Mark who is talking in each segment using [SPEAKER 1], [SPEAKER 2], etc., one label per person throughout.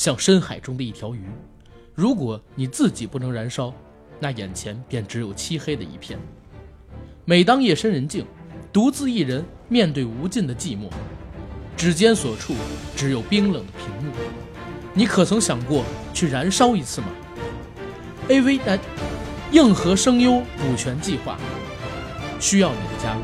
[SPEAKER 1] 像深海中的一条鱼。如果你自己不能燃烧，那眼前便只有漆黑的一片。每当夜深人静，独自一人面对无尽的寂寞，指尖所处只有冰冷的屏幕。你可曾想过去燃烧一次吗？AV 男硬核声优补全计划需要你的加入。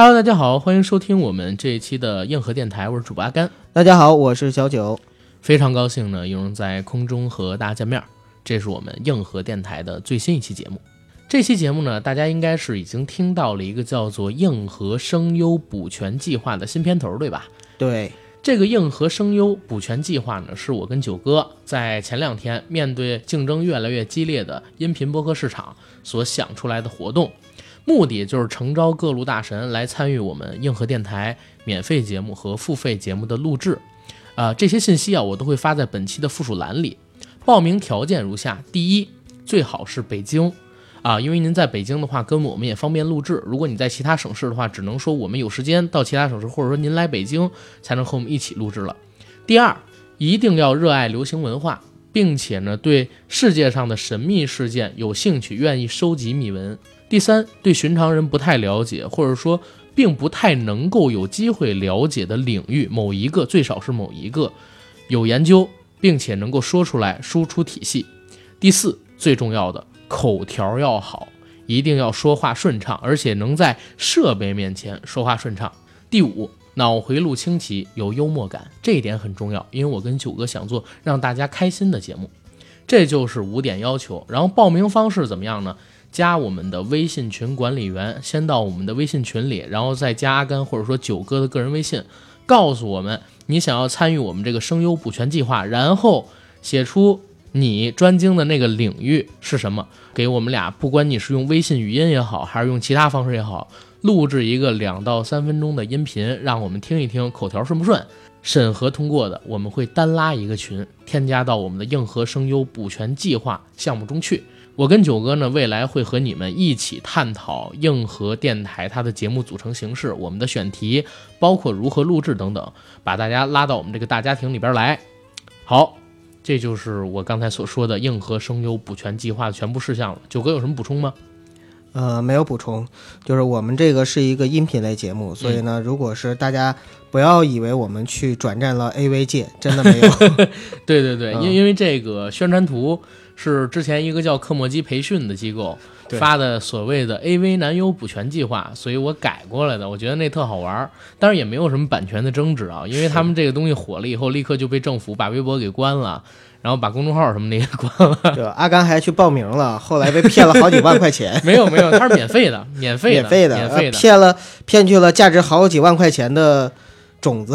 [SPEAKER 1] Hello，大家好，欢迎收听我们这一期的硬核电台，我是主播阿甘。
[SPEAKER 2] 大家好，我是小九，
[SPEAKER 1] 非常高兴呢，又能在空中和大家见面。这是我们硬核电台的最新一期节目。这期节目呢，大家应该是已经听到了一个叫做“硬核声优补全计划”的新片头，对吧？
[SPEAKER 2] 对，
[SPEAKER 1] 这个硬核声优补全计划呢，是我跟九哥在前两天面对竞争越来越激烈的音频播客市场所想出来的活动。目的就是诚招各路大神来参与我们硬核电台免费节目和付费节目的录制，啊，这些信息啊我都会发在本期的附属栏里。报名条件如下：第一，最好是北京，啊，因为您在北京的话，跟我们也方便录制。如果你在其他省市的话，只能说我们有时间到其他省市，或者说您来北京才能和我们一起录制了。第二，一定要热爱流行文化，并且呢对世界上的神秘事件有兴趣，愿意收集秘闻。第三，对寻常人不太了解，或者说并不太能够有机会了解的领域某一个，最少是某一个有研究，并且能够说出来，输出体系。第四，最重要的口条要好，一定要说话顺畅，而且能在设备面前说话顺畅。第五，脑回路清奇，有幽默感，这一点很重要，因为我跟九哥想做让大家开心的节目，这就是五点要求。然后报名方式怎么样呢？加我们的微信群管理员，先到我们的微信群里，然后再加阿甘或者说九哥的个人微信，告诉我们你想要参与我们这个声优补全计划，然后写出你专精的那个领域是什么，给我们俩，不管你是用微信语音也好，还是用其他方式也好，录制一个两到三分钟的音频，让我们听一听口条顺不顺。审核通过的，我们会单拉一个群，添加到我们的硬核声优补全计划项目中去。我跟九哥呢，未来会和你们一起探讨硬核电台它的节目组成形式，我们的选题，包括如何录制等等，把大家拉到我们这个大家庭里边来。好，这就是我刚才所说的硬核声优补全计划的全部事项了。九哥有什么补充吗？
[SPEAKER 2] 呃，没有补充，就是我们这个是一个音频类节目，所以呢，如果是大家不要以为我们去转战了 AV 界，真的没有。
[SPEAKER 1] 对 对对，
[SPEAKER 2] 嗯
[SPEAKER 1] 因因为这个宣传图是之前一个叫科莫基培训的机构发的所谓的 AV 男优补全计划，所以我改过来的。我觉得那特好玩儿，当然也没有什么版权的争执啊，因为他们这个东西火了以后，立刻就被政府把微博给关了，然后把公众号什么的也关了。
[SPEAKER 2] 对，阿甘还去报名了，后来被骗了好几万块钱，
[SPEAKER 1] 没 有没有，他是免费的，免费的，
[SPEAKER 2] 免费的，
[SPEAKER 1] 免费的。
[SPEAKER 2] 呃骗了骗去了价值好几万块钱的种子。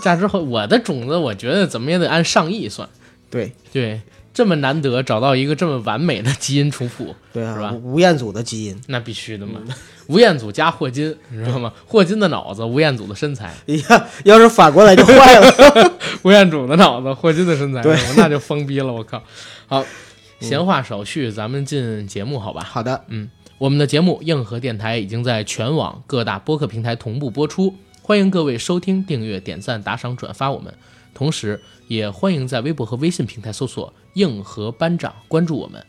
[SPEAKER 1] 价值好，我的种子，我觉得怎么也得按上亿算。
[SPEAKER 2] 对
[SPEAKER 1] 对，这么难得找到一个这么完美的基因重谱，
[SPEAKER 2] 对啊
[SPEAKER 1] 是吧
[SPEAKER 2] 啊，吴彦祖的基因。
[SPEAKER 1] 那必须的嘛。吴彦祖加霍金，你知道吗？霍金的脑子，吴彦祖的身材；
[SPEAKER 2] 哎呀，要是反过来就坏了。
[SPEAKER 1] 吴彦祖的脑子，霍金的身材，
[SPEAKER 2] 对
[SPEAKER 1] 那就疯逼了。我靠！好，闲话少叙，咱们进节目好吧？
[SPEAKER 2] 好的，嗯
[SPEAKER 1] 我们的节目《硬核电台》已经在全网各大播客平台同步播出，欢迎各位收听、订阅、点赞、打赏、转发我们。同时，也欢迎在微博和微信平台搜索“硬核班长”关注我们。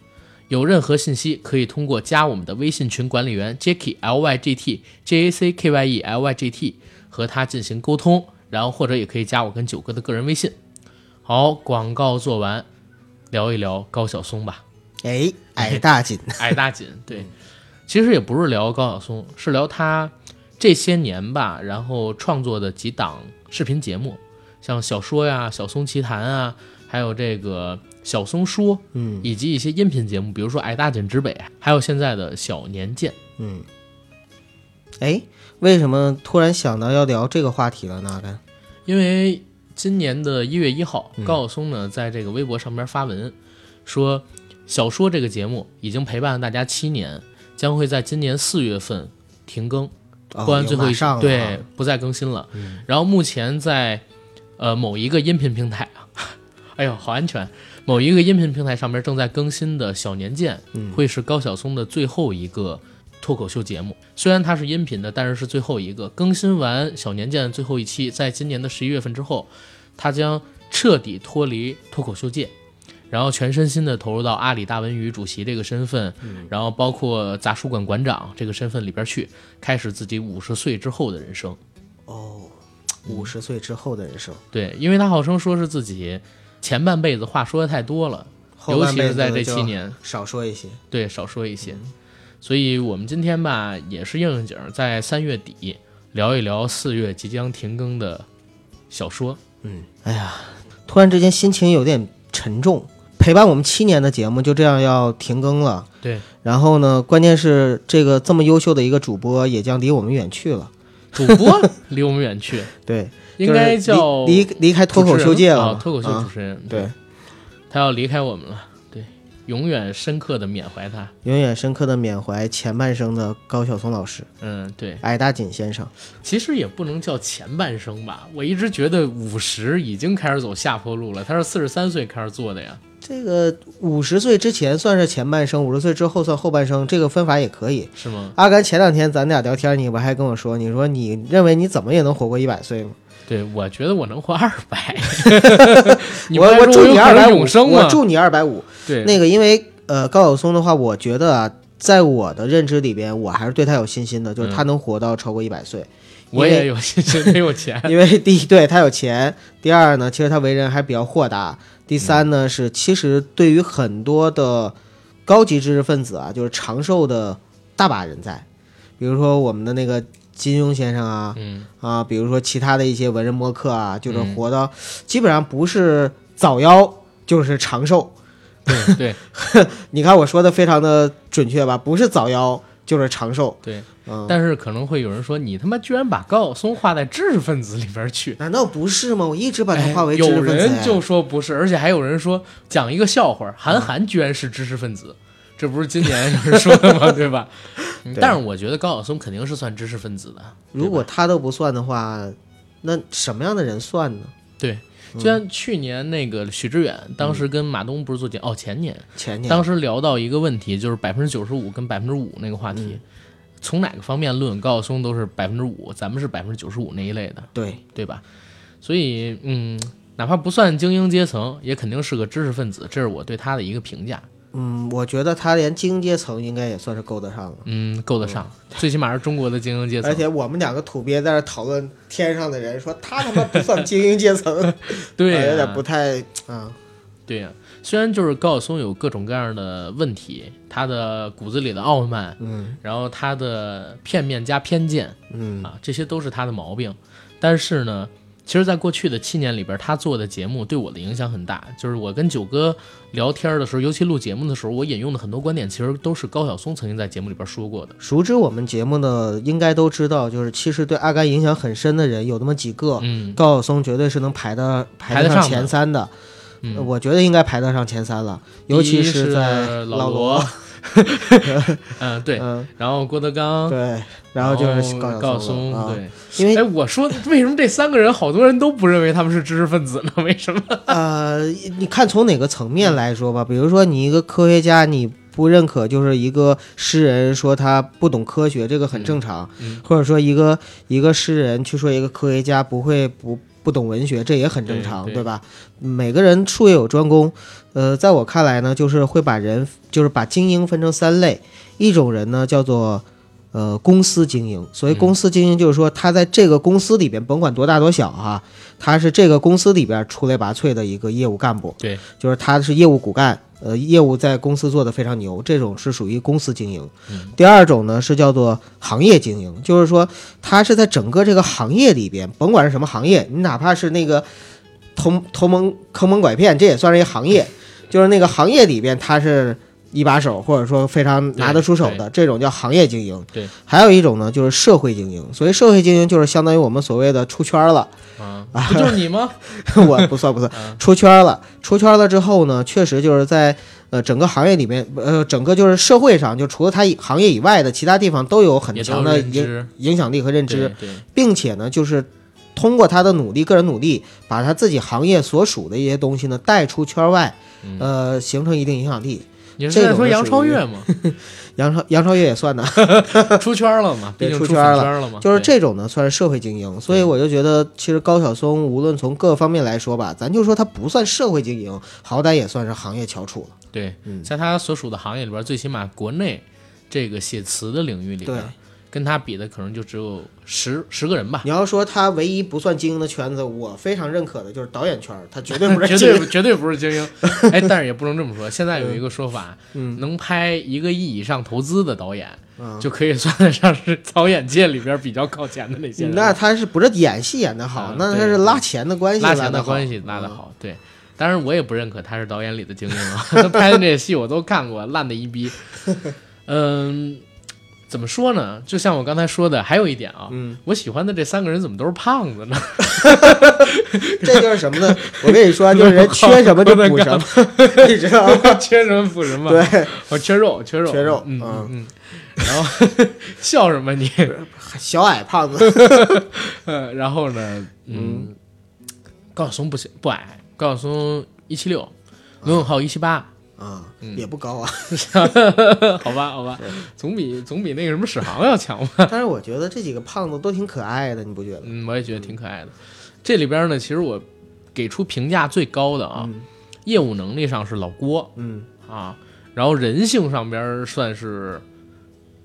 [SPEAKER 1] 有任何信息可以通过加我们的微信群管理员 Jacky L Y G T J A C K Y E L Y G T 和他进行沟通，然后或者也可以加我跟九哥的个人微信。好，广告做完，聊一聊高晓松吧。
[SPEAKER 2] 哎，矮大紧，
[SPEAKER 1] 矮大紧，对，其实也不是聊高晓松，是聊他这些年吧，然后创作的几档视频节目，像小说呀、小松奇谈啊，还有这个小松说，
[SPEAKER 2] 嗯
[SPEAKER 1] 以及一些音频节目，比如说矮大紧之北，还有现在的小年鉴。
[SPEAKER 2] 嗯。哎，为什么突然想到要聊这个话题了呢？
[SPEAKER 1] 因为今年的一月一号，
[SPEAKER 2] 嗯
[SPEAKER 1] 高晓松呢在这个微博上边发文说，小说这个节目已经陪伴了大家七年，将会在今年四月份停更。
[SPEAKER 2] 哦
[SPEAKER 1] 播完最后一
[SPEAKER 2] 上了
[SPEAKER 1] 对
[SPEAKER 2] 啊，
[SPEAKER 1] 不再更新了。
[SPEAKER 2] 嗯
[SPEAKER 1] 然后目前在呃某一个音频平台啊，哎呦好安全，某一个音频平台上面正在更新的小年鉴，
[SPEAKER 2] 嗯。
[SPEAKER 1] 会是高晓松的最后一个脱口秀节目。虽然它是音频的，但是是最后一个更新完《小年鉴》最后一期，在今年的十一月份之后，他将彻底脱离脱口秀界，然后全身心的投入到阿里大文娱主席这个身份，然后包括杂书馆馆长这个身份里边去，开始自己五十岁之后的人生。
[SPEAKER 2] 哦，五十岁之后的人生，
[SPEAKER 1] 对，因为他号称说是自己前半辈子话说的太多了，尤其是在这七年，
[SPEAKER 2] 少说一些。
[SPEAKER 1] 对，少说一些。所以我们今天吧，也是应应景儿，在三月底聊一聊四月即将停更的小说。
[SPEAKER 2] 嗯哎呀，突然之间心情有点沉重。陪伴我们七年的节目就这样要停更了，
[SPEAKER 1] 对，
[SPEAKER 2] 然后呢，关键是这个这么优秀的一个主播也将离我们远去了。
[SPEAKER 1] 主播离我们远去，
[SPEAKER 2] 对，
[SPEAKER 1] 应该叫
[SPEAKER 2] 离离离开脱口秀界了
[SPEAKER 1] 脱口秀
[SPEAKER 2] 啊
[SPEAKER 1] 主持人。
[SPEAKER 2] 对，
[SPEAKER 1] 他要离开我们了，对，永远深刻的缅怀他。
[SPEAKER 2] 永远深刻的缅怀前半生的高晓松老师、
[SPEAKER 1] 嗯，对，
[SPEAKER 2] 矮大紧先生。
[SPEAKER 1] 其实也不能叫前半生吧，我一直觉得五十已经开始走下坡路了。他是四十三岁开始做的呀。
[SPEAKER 2] 这个五十岁之前算是前半生，五十岁之后算后半生，这个分法也可以。
[SPEAKER 1] 是吗？
[SPEAKER 2] 阿甘前两天咱俩聊天，你不还跟我说，你说你认为你怎么也能活过一百岁吗？
[SPEAKER 1] 对，我觉得我能活二百。你
[SPEAKER 2] 我我祝你二百五
[SPEAKER 1] 生？
[SPEAKER 2] 我祝你二百五。
[SPEAKER 1] 对，
[SPEAKER 2] 那个，因为呃，高晓松的话，我觉得啊，在我的认知里边，我还是对他有信心的，就是他能活到超过一百岁。
[SPEAKER 1] 我也有信心，得有钱。
[SPEAKER 2] 因为第一，对他有钱；第二呢，其实他为人还比较豁达；第三呢，是其实对于很多的高级知识分子啊，就是长寿的大把人在，比如说我们的那个金庸先生啊，
[SPEAKER 1] 嗯，
[SPEAKER 2] 啊，比如说其他的一些文人墨客啊，就是活到、基本上不是早夭就是长寿。
[SPEAKER 1] 对对
[SPEAKER 2] 你看我说的非常的准确吧？不是早夭就是长寿。
[SPEAKER 1] 对。
[SPEAKER 2] 嗯，
[SPEAKER 1] 但是可能会有人说，你他妈居然把高晓松划在知识分子里边去。
[SPEAKER 2] 难道不是吗？我一直把他
[SPEAKER 1] 哎
[SPEAKER 2] 划为知识
[SPEAKER 1] 有
[SPEAKER 2] 分子、
[SPEAKER 1] 人就说不是，而且还有人说讲一个笑话，韩寒居然是知识分子，这不是今年有人说的吗？对吧？但是我觉得高晓松肯定是算知识分子的。
[SPEAKER 2] 如果他都不算的话，那什么样的人算呢？
[SPEAKER 1] 对，就像去年那个许知远，当时跟马东不是做节哦前年，
[SPEAKER 2] 前年
[SPEAKER 1] 当时聊到一个问题，就是百分之九十五跟百分之五那个话题，从哪个方面论，高晓松都是百分之五，咱们是百分之九十五那一类的，
[SPEAKER 2] 对，
[SPEAKER 1] 对吧？所以，嗯，哪怕不算精英阶层，也肯定是个知识分子，这是我对他的一个评价。
[SPEAKER 2] 嗯，我觉得他连精英阶层应该也算是够得上了。
[SPEAKER 1] 嗯，够得上，最起码是中国的精英阶层。
[SPEAKER 2] 而且我们两个土鳖在这讨论天上的人，说他他妈不算精英阶层，
[SPEAKER 1] 对、
[SPEAKER 2] 有点不太啊。
[SPEAKER 1] 对呀、虽然就是高晓松有各种各样的问题，他的骨子里的傲慢，
[SPEAKER 2] 嗯
[SPEAKER 1] 然后他的片面加偏见
[SPEAKER 2] 嗯
[SPEAKER 1] 啊，这些都是他的毛病。但是呢，其实，在过去的七年里边，他做的节目对我的影响很大。就是我跟九哥聊天的时候，尤其录节目的时候，我引用的很多观点，其实都是高晓松曾经在节目里边说过的。
[SPEAKER 2] 熟知我们节目的应该都知道，就是其实对阿甘影响很深的人有那么几个，
[SPEAKER 1] 嗯
[SPEAKER 2] 高晓松绝对是能排的排得上
[SPEAKER 1] 排得上
[SPEAKER 2] 前三的。
[SPEAKER 1] 嗯，
[SPEAKER 2] 我觉得应该排得上前三了，尤其
[SPEAKER 1] 是
[SPEAKER 2] 在
[SPEAKER 1] 老
[SPEAKER 2] 罗，
[SPEAKER 1] 嗯对，
[SPEAKER 2] 嗯，
[SPEAKER 1] 然后郭德纲，
[SPEAKER 2] 对，然后就是
[SPEAKER 1] 高
[SPEAKER 2] 高晓
[SPEAKER 1] 松，对。
[SPEAKER 2] 因为
[SPEAKER 1] 哎，我说为什么这三个人好多人都不认为他们是知识分子呢？为什么？
[SPEAKER 2] 呃，你看从哪个层面来说吧，比如说你一个科学家，你不认可就是一个诗人说他不懂科学，这个很正常，
[SPEAKER 1] 嗯。
[SPEAKER 2] 或者说一个一个诗人去说一个科学家不会不不懂文学，这也很正常，
[SPEAKER 1] 对。对
[SPEAKER 2] 吧？每个人术业有专攻，呃，在我看来呢，就是会把人就是把精英分成三类，一种人呢叫做。呃，公司经营，所谓
[SPEAKER 1] 嗯。
[SPEAKER 2] 公司经营，就是说他在这个公司里边，甭管多大多小哈，他是这个公司里边出类拔萃的一个业务干部，
[SPEAKER 1] 对，
[SPEAKER 2] 就是他是业务骨干，呃，业务在公司做得非常牛，这种是属于公司经营。
[SPEAKER 1] 嗯
[SPEAKER 2] 第二种呢是叫做行业经营，就是说他是在整个这个行业里边，甭管是什么行业，你哪怕是那个偷偷蒙坑蒙拐骗，这也算是一个行业，就是那个行业里边他是。一把手，或者说非常拿得出手的，这种叫行业精英。
[SPEAKER 1] 对，
[SPEAKER 2] 还有一种呢，就是社会精英。所谓社会精英，就是相当于我们所谓的出圈了。
[SPEAKER 1] 啊，不就是你吗？
[SPEAKER 2] 我不算不算
[SPEAKER 1] 嗯，
[SPEAKER 2] 出圈了。出圈了之后呢，确实就是在呃整个行业里面，呃整个就是社会上，就除了他行业以外的其他地方都有很强的影，影响力和认知，并且呢，就是通过他的努力，个人努力，把他自己行业所属的一些东西呢带出圈外，
[SPEAKER 1] 嗯
[SPEAKER 2] 呃，形成一定影响力。
[SPEAKER 1] 你是在说杨超越吗？
[SPEAKER 2] 杨超杨超越也算的，
[SPEAKER 1] 出圈了嘛，毕
[SPEAKER 2] 对
[SPEAKER 1] 竟出
[SPEAKER 2] 出圈了
[SPEAKER 1] 嘛。
[SPEAKER 2] 就是这种呢，算是社会精英。所以我就觉得，其实高晓松无论从各个方面来说吧，咱就说他不算社会精英，好歹也算是行业翘楚了。
[SPEAKER 1] 对，
[SPEAKER 2] 嗯
[SPEAKER 1] 在他所属的行业里边，最起码国内这个写词的领域里边
[SPEAKER 2] 对，
[SPEAKER 1] 跟他比的可能就只有十十个人吧。
[SPEAKER 2] 你要说他唯一不算精英的圈子，我非常认可的就是导演圈，他绝对不是
[SPEAKER 1] 绝
[SPEAKER 2] 精英。
[SPEAKER 1] 对绝对不是精英，哎，但是也不能这么说。现在有一个说法，
[SPEAKER 2] 嗯
[SPEAKER 1] 能拍一个亿以上投资的导演，
[SPEAKER 2] 嗯
[SPEAKER 1] 就可以算得上是导演界里边比较靠前的那些人。
[SPEAKER 2] 那他是不是演戏演得好
[SPEAKER 1] 啊？
[SPEAKER 2] 那他是拉钱的关系
[SPEAKER 1] 拉钱的关系拉得
[SPEAKER 2] 嗯
[SPEAKER 1] 好，对。当然，我也不认可他是导演里的精英啊，他拍的这些戏我都看过，烂的一逼。嗯，怎么说呢？就像我刚才说的，还有一点啊，
[SPEAKER 2] 嗯，
[SPEAKER 1] 我喜欢的这三个人怎么都是胖子呢？
[SPEAKER 2] 这就是什么呢？我跟你说，就是人缺什么就补什么，你知道吗？
[SPEAKER 1] 缺什么补什么？
[SPEAKER 2] 对，
[SPEAKER 1] 我缺肉，缺肉，
[SPEAKER 2] 缺肉
[SPEAKER 1] 嗯嗯。然后笑什么你？
[SPEAKER 2] 小矮胖子，
[SPEAKER 1] 呃，然后呢，嗯，高晓松不行不矮，高晓松一七六，罗永浩一七八，
[SPEAKER 2] 啊，
[SPEAKER 1] 嗯
[SPEAKER 2] 也不高啊。
[SPEAKER 1] 好 吧好吧，总比总比那个什么史航要强吧？
[SPEAKER 2] 但是我觉得这几个胖子都挺可爱的，你不觉得？
[SPEAKER 1] 嗯，我也觉得挺可爱的。这里边呢，其实我给出评价最高的啊，
[SPEAKER 2] 嗯
[SPEAKER 1] 业务能力上是老郭
[SPEAKER 2] 嗯，
[SPEAKER 1] 啊，然后人性上边算是。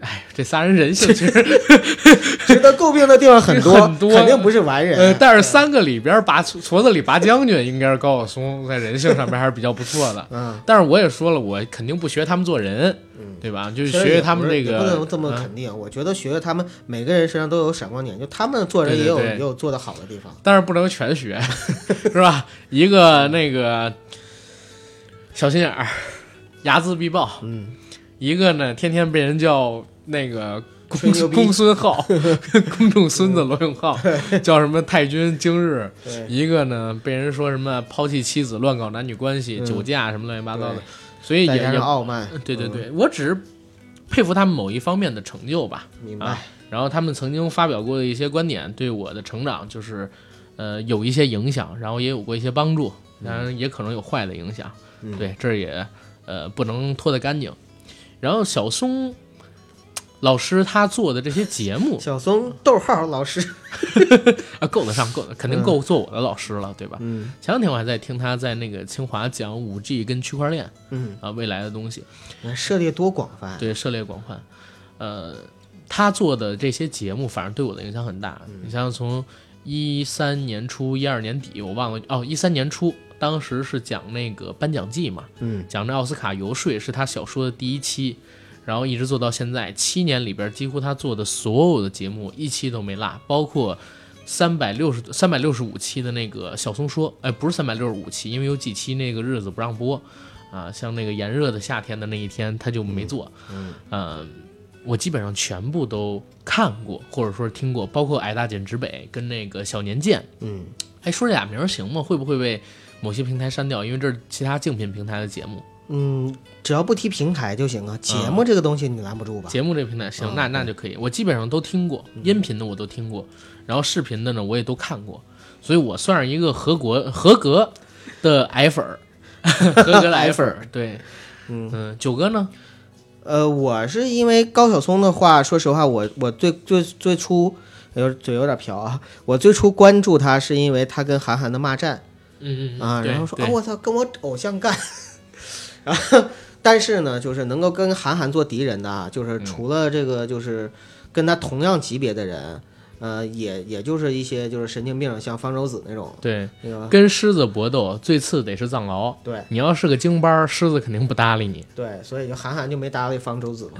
[SPEAKER 1] 哎，这仨人人性其实，
[SPEAKER 2] 值得诟病的地方很多，
[SPEAKER 1] 很多
[SPEAKER 2] 肯定不是完人。
[SPEAKER 1] 呃，但是三个里边拔矬子里拔将军，应该是高晓松在人性上面还是比较不错的。
[SPEAKER 2] 嗯，
[SPEAKER 1] 但是我也说了，我肯定不学他们做人，
[SPEAKER 2] 嗯
[SPEAKER 1] 对吧？就是学学他们这
[SPEAKER 2] 个不能这么
[SPEAKER 1] 嗯
[SPEAKER 2] 肯定。我觉得学学他们每个人身上都有闪光点，就他们做人也有也有做的好的地方。
[SPEAKER 1] 但是不能全学，是吧？一个那个小心眼儿，睚眦必报；
[SPEAKER 2] 嗯，
[SPEAKER 1] 一个呢，天天被人叫那个公公孙浩，公众孙子罗永浩，叫什么太君今日；一个呢，被人说什么抛弃妻子、乱搞男女关系、
[SPEAKER 2] 嗯。
[SPEAKER 1] 酒驾什么乱七八糟的，所以也也
[SPEAKER 2] 再加上傲慢，嗯，
[SPEAKER 1] 对对。对，我只是佩服他们某一方面的成就吧。
[SPEAKER 2] 明白。
[SPEAKER 1] 啊。然后他们曾经发表过的一些观点，对我的成长就是，呃，有一些影响，然后也有过一些帮助，当然也可能有坏的影响。
[SPEAKER 2] 嗯。
[SPEAKER 1] 对，这也呃不能脱得干净。然后小松老师他做的这些节目
[SPEAKER 2] 小松逗号老师，
[SPEAKER 1] 啊，够得上，够得，肯定够做我的老师了，对吧？
[SPEAKER 2] 嗯
[SPEAKER 1] 前两天我还在听他在那个清华讲五 G 跟区块链
[SPEAKER 2] 嗯，
[SPEAKER 1] 啊未来的东西，
[SPEAKER 2] 涉猎多广泛。
[SPEAKER 1] 对，涉猎广泛。呃，他做的这些节目，反正对我的影响很大。你像从一三年初、一二年底，我忘了哦，一三年初，当时是讲那个颁奖季嘛，
[SPEAKER 2] 嗯
[SPEAKER 1] 讲这奥斯卡游说是他小说的第一期，然后一直做到现在，七年里边几乎他做的所有的节目一期都没落，包括。三百六十三百六十五期的那个小松说，哎，不是三百六十五期，因为有几期那个日子不让播，啊，像那个炎热的夏天的那一天他就没做，
[SPEAKER 2] 嗯
[SPEAKER 1] 呃，我基本上全部都看过，或者说是听过，包括《矮大紧直北》跟那个《小年鉴》。
[SPEAKER 2] 嗯，
[SPEAKER 1] 哎，说这俩名儿行吗？会不会被某些平台删掉？因为这是其他竞品平台的节目。
[SPEAKER 2] 嗯，只要不提平台就行啊。节目这个东西你拦不住吧？
[SPEAKER 1] 节目这平台行，
[SPEAKER 2] 嗯
[SPEAKER 1] 那那就可以。我基本上都听过，音频的我都听过，然后视频的呢我也都看过，所以我算是一个合格 合格的矮粉儿，合格的矮粉儿。对，
[SPEAKER 2] 嗯
[SPEAKER 1] 嗯，九哥呢？
[SPEAKER 2] 呃，我是因为高晓松的话，说实话，我我最最最初有嘴有点瓢啊，我最初关注他是因为他跟韩寒的骂战
[SPEAKER 1] 嗯嗯嗯
[SPEAKER 2] 啊，然后说啊，我操，跟我偶像干，然后但是呢，就是能够跟韩寒做敌人的啊，就是
[SPEAKER 1] 嗯
[SPEAKER 2] 除了这个就是跟他同样级别的人，呃，也也就是一些就是神经病，像方舟子那种，
[SPEAKER 1] 对，
[SPEAKER 2] 那个
[SPEAKER 1] 跟狮子搏斗最次得是藏獒。
[SPEAKER 2] 对
[SPEAKER 1] 你要是个京巴儿，狮子肯定不搭理你。
[SPEAKER 2] 对，所以就韩寒就没搭理方舟子嘛，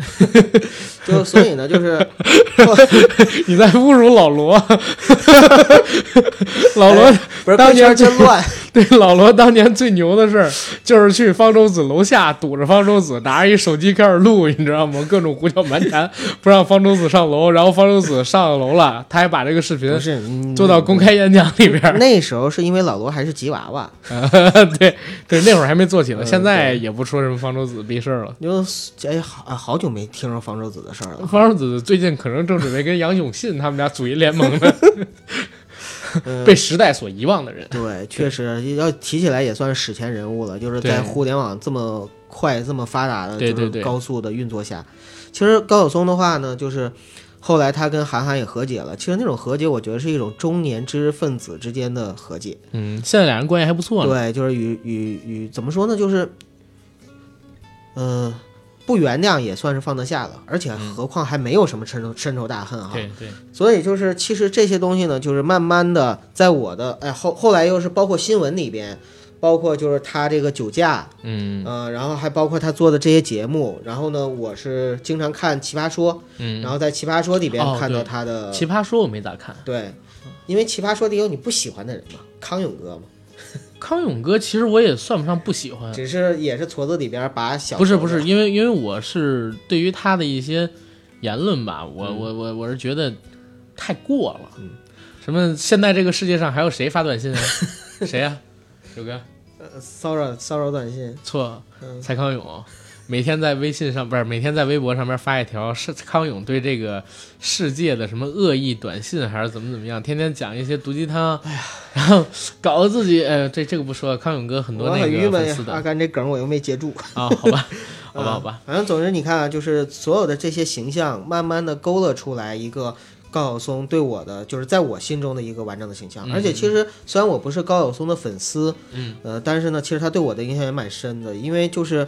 [SPEAKER 2] 就所以呢，就是
[SPEAKER 1] 你在侮辱老罗，老罗、
[SPEAKER 2] 不是
[SPEAKER 1] 当年
[SPEAKER 2] 当年真乱。
[SPEAKER 1] 对老罗当年最牛的事儿，就是去方舟子楼下堵着方舟子，拿着一手机开始录，你知道吗？各种胡搅蛮缠，不让方舟子上楼，然后方舟子上楼了，他还把这个视频做到公开演讲里边儿。
[SPEAKER 2] 那时候是因为老罗还是吉娃娃，
[SPEAKER 1] 对对，那会儿还没做起呢，
[SPEAKER 2] 嗯
[SPEAKER 1] 现在也不说什么方舟子逼事儿了。
[SPEAKER 2] 就哎好啊好久没听说方舟子的事儿了。
[SPEAKER 1] 方舟子最近可能正准备跟杨永信他们俩组一联盟呢，
[SPEAKER 2] 嗯
[SPEAKER 1] 被时代所遗忘的人。
[SPEAKER 2] 对，确实要提起来也算是史前人物了，就是在互联网这么快、这么发达的，
[SPEAKER 1] 对对对
[SPEAKER 2] 就是高速的运作下，其实高晓松的话呢，就是后来他跟韩寒也和解了。其实那种和解，我觉得是一种中年知识分子之间的和解。
[SPEAKER 1] 嗯，现在俩人关系还不错呢。
[SPEAKER 2] 对，就是与与与怎么说呢，就是，嗯、不原谅也算是放得下了，而且何况还没有什么深仇深仇大恨哈。
[SPEAKER 1] 对对，
[SPEAKER 2] 所以就是，其实这些东西呢，就是慢慢的在我的哎后后来又是包括新闻里边，包括就是他这个酒驾，
[SPEAKER 1] 嗯
[SPEAKER 2] 呃，然后还包括他做的这些节目，然后呢，我是经常看《奇葩说》，
[SPEAKER 1] 嗯，
[SPEAKER 2] 然后在《奇葩说》里边
[SPEAKER 1] 哦
[SPEAKER 2] 看到他的、
[SPEAKER 1] 奇葩说我没咋看。
[SPEAKER 2] 对，因为《奇葩说》里有你不喜欢的人嘛，康永哥嘛，
[SPEAKER 1] 康永哥其实我也算不上不喜欢，
[SPEAKER 2] 只是也是矬子里边把小
[SPEAKER 1] 不是不是，因为因为我是对于他的一些言论吧，我、
[SPEAKER 2] 嗯。
[SPEAKER 1] 我我我是觉得太过了。
[SPEAKER 2] 嗯。
[SPEAKER 1] 什么现在这个世界上还有谁发短信啊？谁呀、九哥，
[SPEAKER 2] 呃骚扰骚扰短信，
[SPEAKER 1] 错，
[SPEAKER 2] 嗯。
[SPEAKER 1] 蔡康永。每天在微信上不是每天在微博上面发一条是康永对这个世界的什么恶意短信还是怎么怎么样，天天讲一些毒鸡汤，哎呀，然后搞得自己呃这这个不说了，康永哥很多
[SPEAKER 2] 我
[SPEAKER 1] 那个粉丝。的
[SPEAKER 2] 阿甘这梗我又没接住。
[SPEAKER 1] 啊，好吧，好吧，好吧，
[SPEAKER 2] 嗯反正总之你看啊，就是所有的这些形象，慢慢的勾勒出来一个高晓松对我的，就是在我心中的一个完整的形象。
[SPEAKER 1] 嗯
[SPEAKER 2] 而且其实虽然我不是高晓松的粉丝，
[SPEAKER 1] 嗯，
[SPEAKER 2] 呃，但是呢，其实他对我的影响也蛮深的，因为就是。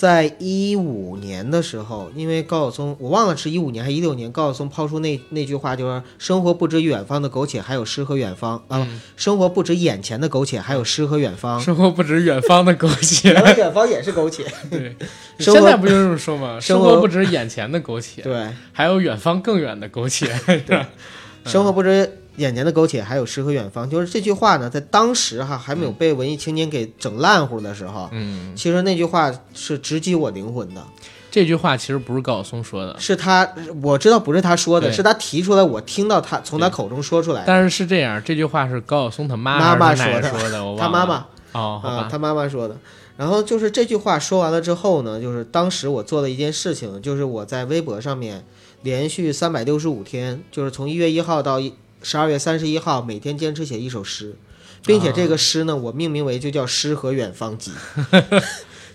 [SPEAKER 2] 在一五年的时候，因为高晓松，我忘了是一五年还是一六年，高晓松抛出那那句话，就是“生活不止远方的苟且，还有诗和远方啊，
[SPEAKER 1] 嗯
[SPEAKER 2] 生活不止眼前的苟且，还有诗和远方。
[SPEAKER 1] 生活不止远方的苟且。
[SPEAKER 2] 远方也是苟且，
[SPEAKER 1] 对，现在不就这么说吗？
[SPEAKER 2] 生活
[SPEAKER 1] 不止眼前的苟且，
[SPEAKER 2] 对，
[SPEAKER 1] 还有远方更远的苟且，对？
[SPEAKER 2] 生活不止眼前的苟且，还有诗和远方。就是这句话呢，在当时哈还没有被文艺青年给整烂乎的时候，
[SPEAKER 1] 嗯，
[SPEAKER 2] 其实那句话是直击我灵魂的。
[SPEAKER 1] 这句话其实不是高晓松说的，
[SPEAKER 2] 是他，我知道不是他说的，是他提出来，我听到他从他口中说出来的。
[SPEAKER 1] 但是是这样，这句话是高晓松他妈
[SPEAKER 2] 妈说的。他妈妈
[SPEAKER 1] 哦，
[SPEAKER 2] 啊，他妈妈说的。然后就是这句话说完了之后呢，就是当时我做了一件事情，就是我在微博上面连续三百六十五天，就是从一月一号到十二月三十一号，每天坚持写一首诗，并且这个诗呢，我命名为就叫 《诗和远方集》。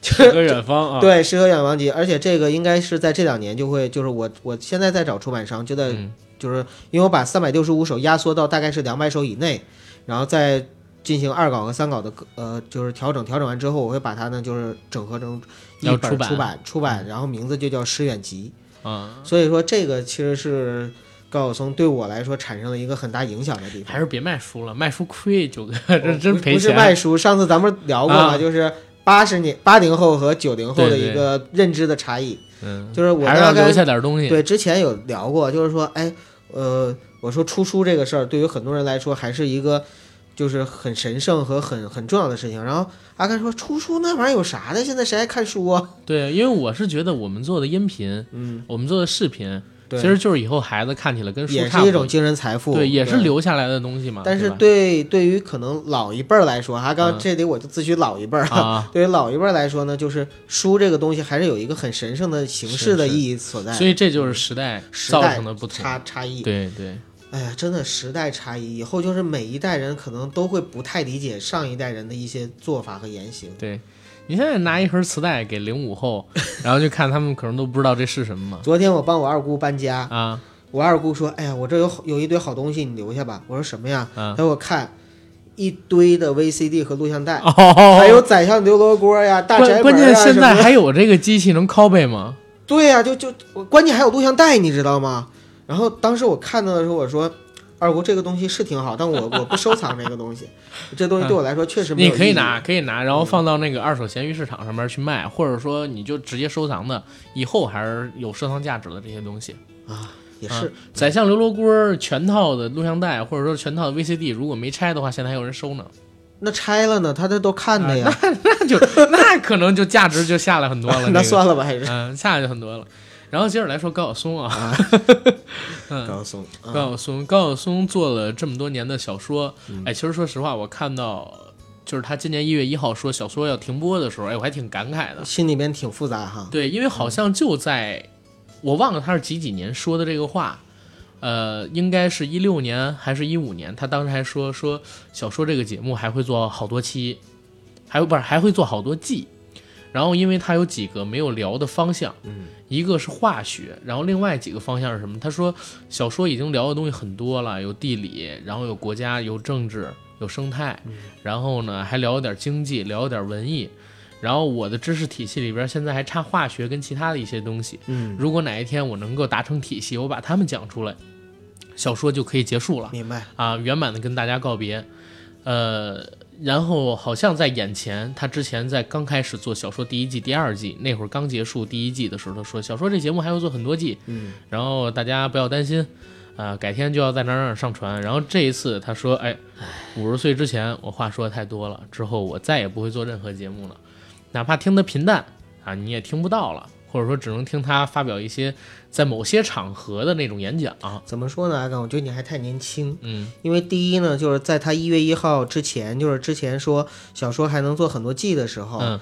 [SPEAKER 1] 诗和远方啊，
[SPEAKER 2] 对，《诗和远方集》，而且这个应该是在这两年就会，就是我我现在在找出版商，就在、
[SPEAKER 1] 嗯。
[SPEAKER 2] 就是因为我把三百六十五首压缩到大概是两百首以内，然后再进行二稿和三稿的呃就是调整，调整完之后我会把它呢就是整合成一
[SPEAKER 1] 要出版。
[SPEAKER 2] 本出版出版，然后名字就叫《诗远集。
[SPEAKER 1] 嗯，》。
[SPEAKER 2] 所以说这个其实是高晓松对我来说产生了一个很大影响的地方。
[SPEAKER 1] 还是别卖书了，卖书亏，九哥，这真
[SPEAKER 2] 不不是。卖书，上次咱们聊过嘛，
[SPEAKER 1] 啊
[SPEAKER 2] 就是八十年八零后和九零后的一个认知的差异。
[SPEAKER 1] 嗯，
[SPEAKER 2] 就是我
[SPEAKER 1] 还是要留下点东西。
[SPEAKER 2] 对，之前有聊过，就是说，哎，呃，我说出书这个事儿，对于很多人来说还是一个就是很神圣和很很重要的事情。然后阿甘说，出书那玩意儿有啥的？现在谁还看书啊？
[SPEAKER 1] 对，因为我是觉得我们做的音频，
[SPEAKER 2] 嗯，
[SPEAKER 1] 我们做的视频，
[SPEAKER 2] 对，
[SPEAKER 1] 其实就是以后孩子看起来跟书
[SPEAKER 2] 也
[SPEAKER 1] 差不多
[SPEAKER 2] 是一种精神财富，
[SPEAKER 1] 对，也是留下来的东西嘛。
[SPEAKER 2] 但是
[SPEAKER 1] 吧
[SPEAKER 2] 对对于可能老一辈儿来说，哈，刚
[SPEAKER 1] 嗯
[SPEAKER 2] 这里我就自诩老一辈儿哈。
[SPEAKER 1] 啊，
[SPEAKER 2] 对于老一辈儿来说呢，就是书这个东西还是有一个很神圣的形式的意义所在，
[SPEAKER 1] 所以这就是时代造
[SPEAKER 2] 时代
[SPEAKER 1] 成的不同。
[SPEAKER 2] 差差异。
[SPEAKER 1] 对对，
[SPEAKER 2] 哎呀，真的时代差异，以后就是每一代人可能都会不太理解上一代人的一些做法和言行。
[SPEAKER 1] 对，你现在拿一盒磁带给零五后，然后就看他们可能都不知道这是什么嘛。
[SPEAKER 2] 昨天我帮我二姑搬家，
[SPEAKER 1] 啊
[SPEAKER 2] 我二姑说：“哎呀，我这有好有一堆好东西，你留下吧。”我说：“什么呀？”
[SPEAKER 1] 啊
[SPEAKER 2] 她给我看一堆的 VCD 和录像带，
[SPEAKER 1] 哦，
[SPEAKER 2] 还有宰相刘罗锅呀、大宅门啊
[SPEAKER 1] 关关键现在还有这个机器能 copy 吗？
[SPEAKER 2] 对呀、就就关键还有录像带，你知道吗？然后当时我看到的时候，我说。二姑，这个东西是挺好，但我我不收藏这个东西，这东西对我来说确实没
[SPEAKER 1] 你
[SPEAKER 2] 有意义
[SPEAKER 1] 可以拿，可以拿，然后放到那个二手闲鱼市场上面去卖，或者说你就直接收藏的，以后还是有收藏价值的这些东西。
[SPEAKER 2] 啊，也是，
[SPEAKER 1] 宰相刘罗锅全套的录像带，或者说全套的 VCD，如果没拆的话，现在还有人收呢。
[SPEAKER 2] 那拆了呢，他这都看的呀，
[SPEAKER 1] 那那就那可能就价值就下来很多了。
[SPEAKER 2] 那算了吧，还是
[SPEAKER 1] 嗯，下来就很多了。然后接着来说高晓松啊，嗯，
[SPEAKER 2] 高晓松，啊。
[SPEAKER 1] 高晓松，高晓松做了这么多年的小说，
[SPEAKER 2] 嗯。
[SPEAKER 1] 哎，其实说实话，我看到就是他今年一月一号说小说要停播的时候，哎，我还挺感慨的。
[SPEAKER 2] 心里边挺复杂哈。
[SPEAKER 1] 对，因为好像就在我忘了他是几几年说的这个话，呃，应该是一六年还是一五年，他当时还说说小说这个节目还会做好多期，还不是还会做好多季。然后因为他有几个没有聊的方向，
[SPEAKER 2] 嗯，
[SPEAKER 1] 一个是化学，然后另外几个方向是什么？他说小说已经聊的东西很多了，有地理，然后有国家，有政治，有生态，然后呢还聊了点经济，聊了点文艺。然后我的知识体系里边现在还差化学跟其他的一些东西。
[SPEAKER 2] 嗯，
[SPEAKER 1] 如果哪一天我能够达成体系，我把它们讲出来，小说就可以结束了
[SPEAKER 2] 明白。
[SPEAKER 1] 啊，圆满的跟大家告别。呃，然后好像在眼前，他之前在刚开始做小说第一季、第二季那会儿刚结束第一季的时候，他说小说这节目还要做很多季，
[SPEAKER 2] 嗯，
[SPEAKER 1] 然后大家不要担心，啊、改天就要在哪儿哪儿上传。然后这一次他说，哎，五十岁之前我话说的太多了，之后我再也不会做任何节目了，哪怕听得平淡啊，你也听不到了，或者说只能听他发表一些在某些场合的那种演讲。
[SPEAKER 2] 怎么说呢，阿刚？我觉得你还太年轻。
[SPEAKER 1] 嗯
[SPEAKER 2] 因为第一呢，就是在他一月一号之前，就是之前说小说还能做很多季的时候，
[SPEAKER 1] 嗯，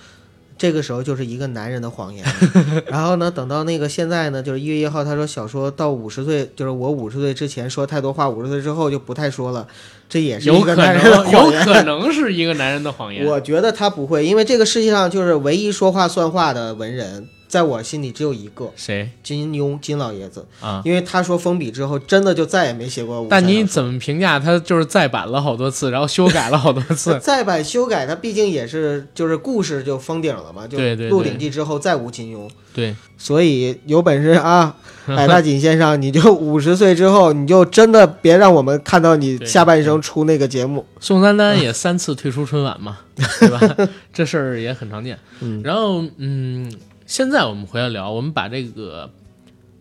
[SPEAKER 2] 这个时候就是一个男人的谎言。然后呢，等到那个现在呢，就是一月一号，他说小说到五十岁，就是我五十岁之前说太多话，五十岁之后就不太说了，这也是
[SPEAKER 1] 有可
[SPEAKER 2] 一个男人的
[SPEAKER 1] 能，有
[SPEAKER 2] 谎言。
[SPEAKER 1] 可能是一个男人的谎言。
[SPEAKER 2] 我觉得他不会，因为这个世界上就是唯一说话算话的文人，在我心里只有一个
[SPEAKER 1] 谁
[SPEAKER 2] 金庸金老爷子，
[SPEAKER 1] 啊？
[SPEAKER 2] 因为他说封笔之后，真的就再也没写过
[SPEAKER 1] 但你怎么评价他？就是再版了好多次，然后修改了好多次。
[SPEAKER 2] 再版修改，他毕竟也是就是故事就封顶了嘛，就鹿鼎记》之后再无金庸，
[SPEAKER 1] 对，
[SPEAKER 2] 所以有本事啊，海大锦先生，你就五十岁之后，你就真的别让我们看到你下半生出那个节目。
[SPEAKER 1] 宋丹丹也三次退出春晚嘛，对吧？这事儿也很常见。
[SPEAKER 2] 嗯
[SPEAKER 1] 然后，嗯，现在我们回来聊，我们把这个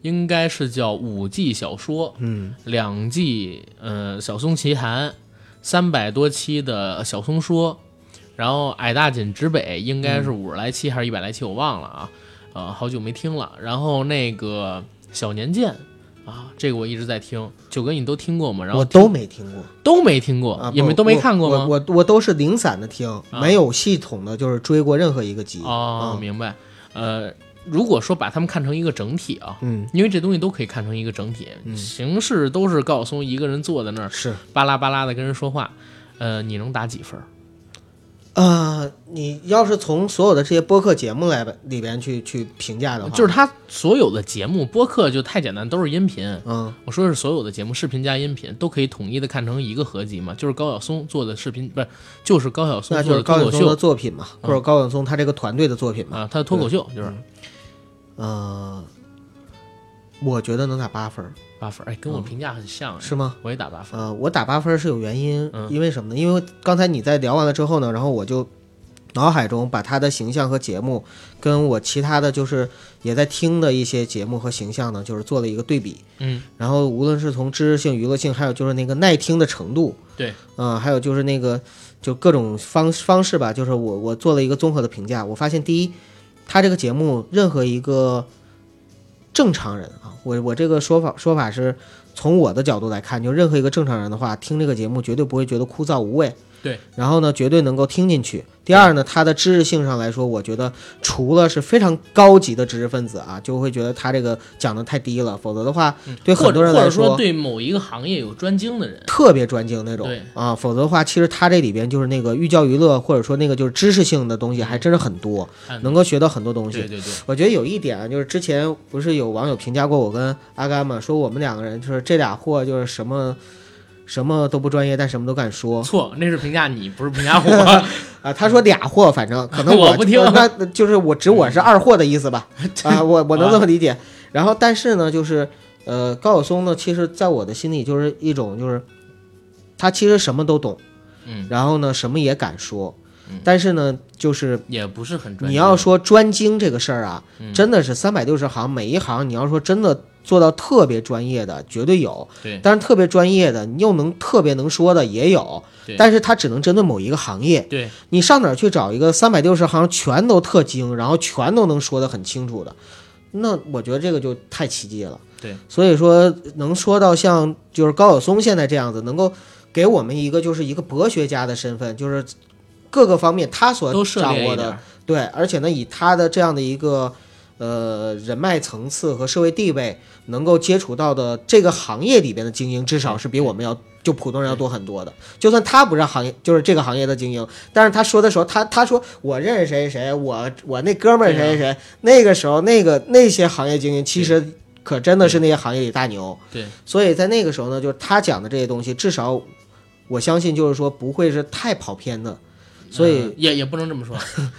[SPEAKER 1] 应该是叫五季小说，
[SPEAKER 2] 嗯
[SPEAKER 1] 两季呃小松奇谈，三百多期的小松说，然后矮大紧直北应该是五十来期还是一百来期，我忘了啊，呃，好久没听了。然后那个小年鉴啊，这个我一直在听，九哥你都听过吗？然后
[SPEAKER 2] 我都没听过
[SPEAKER 1] 都没听过，
[SPEAKER 2] 啊，
[SPEAKER 1] 也没都没看过吗？
[SPEAKER 2] 我我都是零散的听，没有系统的，就是追过任何一个集。
[SPEAKER 1] 哦，
[SPEAKER 2] 嗯
[SPEAKER 1] 明白。呃，如果说把他们看成一个整体啊，
[SPEAKER 2] 嗯，
[SPEAKER 1] 因为这东西都可以看成一个整体，
[SPEAKER 2] 嗯。
[SPEAKER 1] 形式都是高晓松一个人坐在那儿
[SPEAKER 2] 是。
[SPEAKER 1] 巴拉巴拉的跟人说话，呃，你能打几分？
[SPEAKER 2] 呃，你要是从所有的这些播客节目来里边去去评价的话，
[SPEAKER 1] 就是他所有的节目播客就太简单，都是音频。
[SPEAKER 2] 嗯。
[SPEAKER 1] 我说的是所有的节目，视频加音频都可以统一的看成一个合集嘛，就是高晓松做的视频，不是就是高晓松
[SPEAKER 2] 那就是
[SPEAKER 1] 做的脱口
[SPEAKER 2] 高晓松的作品嘛，或者高晓松他这个团队的作品嘛。
[SPEAKER 1] 啊，他的脱口秀就是。
[SPEAKER 2] 呃，我觉得能打八分儿，
[SPEAKER 1] 八分，哎，跟我评价很像，
[SPEAKER 2] 是吗？
[SPEAKER 1] 我也打八分。
[SPEAKER 2] 呃，我打八分儿是有原因，
[SPEAKER 1] 嗯
[SPEAKER 2] 因为什么呢？因为刚才你在聊完了之后呢，然后我就脑海中把他的形象和节目跟我其他的就是也在听的一些节目和形象呢，就是做了一个对比。
[SPEAKER 1] 嗯，
[SPEAKER 2] 然后无论是从知识性、娱乐性，还有就是那个耐听的程度，
[SPEAKER 1] 对，
[SPEAKER 2] 嗯、还有就是那个就各种方方式吧，就是我我做了一个综合的评价。我发现第一，他这个节目任何一个正常人啊，我我这个说法说法是从我的角度来看，就任何一个正常人的话，听这个节目绝对不会觉得枯燥无味。
[SPEAKER 1] 对，
[SPEAKER 2] 然后呢，绝对能够听进去。第二呢，他的知识性上来说，我觉得除了是非常高级的知识分子啊，就会觉得他这个讲的太低了，否则的话，对很多人来
[SPEAKER 1] 者或者说对某一个行业有专精的人，
[SPEAKER 2] 特别专精那种。
[SPEAKER 1] 对。
[SPEAKER 2] 啊，否则的话，其实他这里边就是那个寓教于乐，或者说那个就是知识性的东西，还真是很多，
[SPEAKER 1] 嗯
[SPEAKER 2] 能够学到很多东西。
[SPEAKER 1] 对对对，
[SPEAKER 2] 我觉得有一点啊，就是之前不是有网友评价过我跟阿甘嘛，说我们两个人就是这俩货，就是什么什么都不专业，但什么都敢说
[SPEAKER 1] 错，那是评价你，不是评价我。
[SPEAKER 2] 啊。他说俩货，反正可能
[SPEAKER 1] 我不听
[SPEAKER 2] 那就是我指我是二货的意思吧？啊，我我能 这么理解。然后，但是呢，就是呃，高晓松呢，其实在我的心里就是一种就是他其实什么都懂，
[SPEAKER 1] 嗯，
[SPEAKER 2] 然后呢，什么也敢说
[SPEAKER 1] 嗯，
[SPEAKER 2] 但是呢，就是
[SPEAKER 1] 也不是很专业。
[SPEAKER 2] 你要说专精这个事儿啊，
[SPEAKER 1] 嗯
[SPEAKER 2] 真的是三百六十行，每一行你要说真的做到特别专业的，绝对有。
[SPEAKER 1] 对
[SPEAKER 2] 但是特别专业的，你又能特别能说的也有
[SPEAKER 1] 对。
[SPEAKER 2] 但是它只能针对某一个行业。
[SPEAKER 1] 对，
[SPEAKER 2] 你上哪儿去找一个三百六十行全都特精，然后全都能说得很清楚的？那我觉得这个就太奇迹了。
[SPEAKER 1] 对，
[SPEAKER 2] 所以说能说到像就是高晓松现在这样子，能够给我们一个就是一个博学家的身份，就是各个方面他所掌握的。对，而且呢，以他的这样的一个呃人脉层次和社会地位能够接触到的这个行业里边的精英，至少是比我们要就普通人要多很多的。就算他不是行业，就是这个行业的精英，但是他说的时候，他他说我认识谁谁谁，我我那哥们儿谁谁谁，那个时候那个那些行业精英，其实可真的是那些行业里大牛。
[SPEAKER 1] 对，
[SPEAKER 2] 所以在那个时候呢，就是他讲的这些东西，至少我相信就是说不会是太跑偏的。所以、
[SPEAKER 1] 呃也也不能这么说，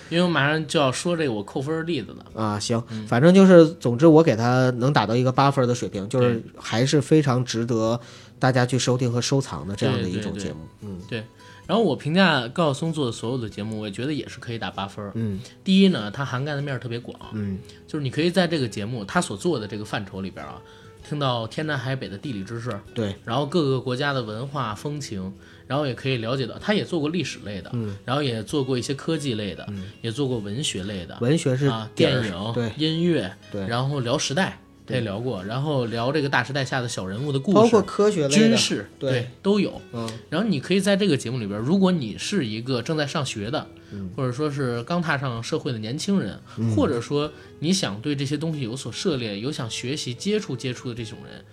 [SPEAKER 1] 因为我马上就要说这个我扣分的例子了。
[SPEAKER 2] 啊，行，反正就是，总之我给他能打到一个八分的水平，就是还是非常值得大家去收听和收藏的这样的一种节目。嗯对
[SPEAKER 1] 然后我评价高晓松做的所有的节目，我也觉得也是可以打八分儿。
[SPEAKER 2] 嗯
[SPEAKER 1] 第一呢，它涵盖的面儿特别广，
[SPEAKER 2] 嗯
[SPEAKER 1] 就是你可以在这个节目他所做的这个范畴里边啊，听到天南海北的地理知识，
[SPEAKER 2] 对，
[SPEAKER 1] 然后各个国家的文化风情，然后也可以了解到，他也做过历史类的，
[SPEAKER 2] 嗯。
[SPEAKER 1] 然后也做过一些科技类的，也做过文学类的，
[SPEAKER 2] 文学是
[SPEAKER 1] 啊，电影、
[SPEAKER 2] 对。
[SPEAKER 1] 音乐，
[SPEAKER 2] 对。
[SPEAKER 1] 然后聊时代，他也聊过，然后聊这个大时代下的小人物的故事
[SPEAKER 2] 包括、科学类的，
[SPEAKER 1] 军事，
[SPEAKER 2] 对。
[SPEAKER 1] 都有。
[SPEAKER 2] 嗯。
[SPEAKER 1] 然后你可以在这个节目里边，如果你是一个正在上学的，
[SPEAKER 2] 嗯。
[SPEAKER 1] 或者说是刚踏上社会的年轻人，或者说你想对这些东西有所涉猎、有想学习、接触接触的这种人，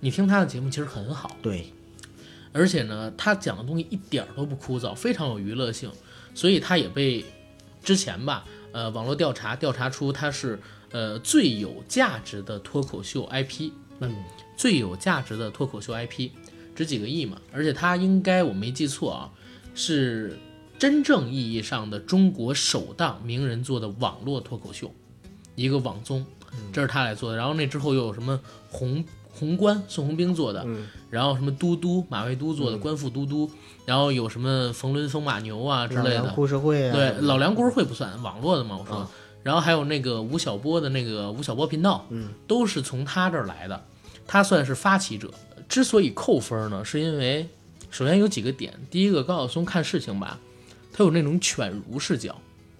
[SPEAKER 1] 你听他的节目其实很好。
[SPEAKER 2] 对，
[SPEAKER 1] 而且呢，他讲的东西一点儿都不枯燥，非常有娱乐性，所以他也被之前吧，呃，网络调查调查出他是呃最有价值的脱口秀 IP，
[SPEAKER 2] 嗯，
[SPEAKER 1] 最有价值的脱口秀 IP，值几个亿嘛，而且他应该我没记错啊，是真正意义上的中国首档名人做的网络脱口秀，一个网综，这是他来做的。然后那之后又有什么宏宏观宋鸿兵做的，
[SPEAKER 2] 嗯。
[SPEAKER 1] 然后什么嘟嘟马未都做的官复嘟嘟，然后有什么冯仑风马牛啊之类的，
[SPEAKER 2] 故事会啊，
[SPEAKER 1] 对，老梁故事会不算网络的嘛，我说。
[SPEAKER 2] 啊
[SPEAKER 1] 然后还有那个吴晓波的那个吴晓波频道，
[SPEAKER 2] 嗯，
[SPEAKER 1] 都是从他这儿来的，他算是发起者。之所以扣分呢，是因为首先有几个点，第一个高晓松看事情吧，他有那种犬儒视角，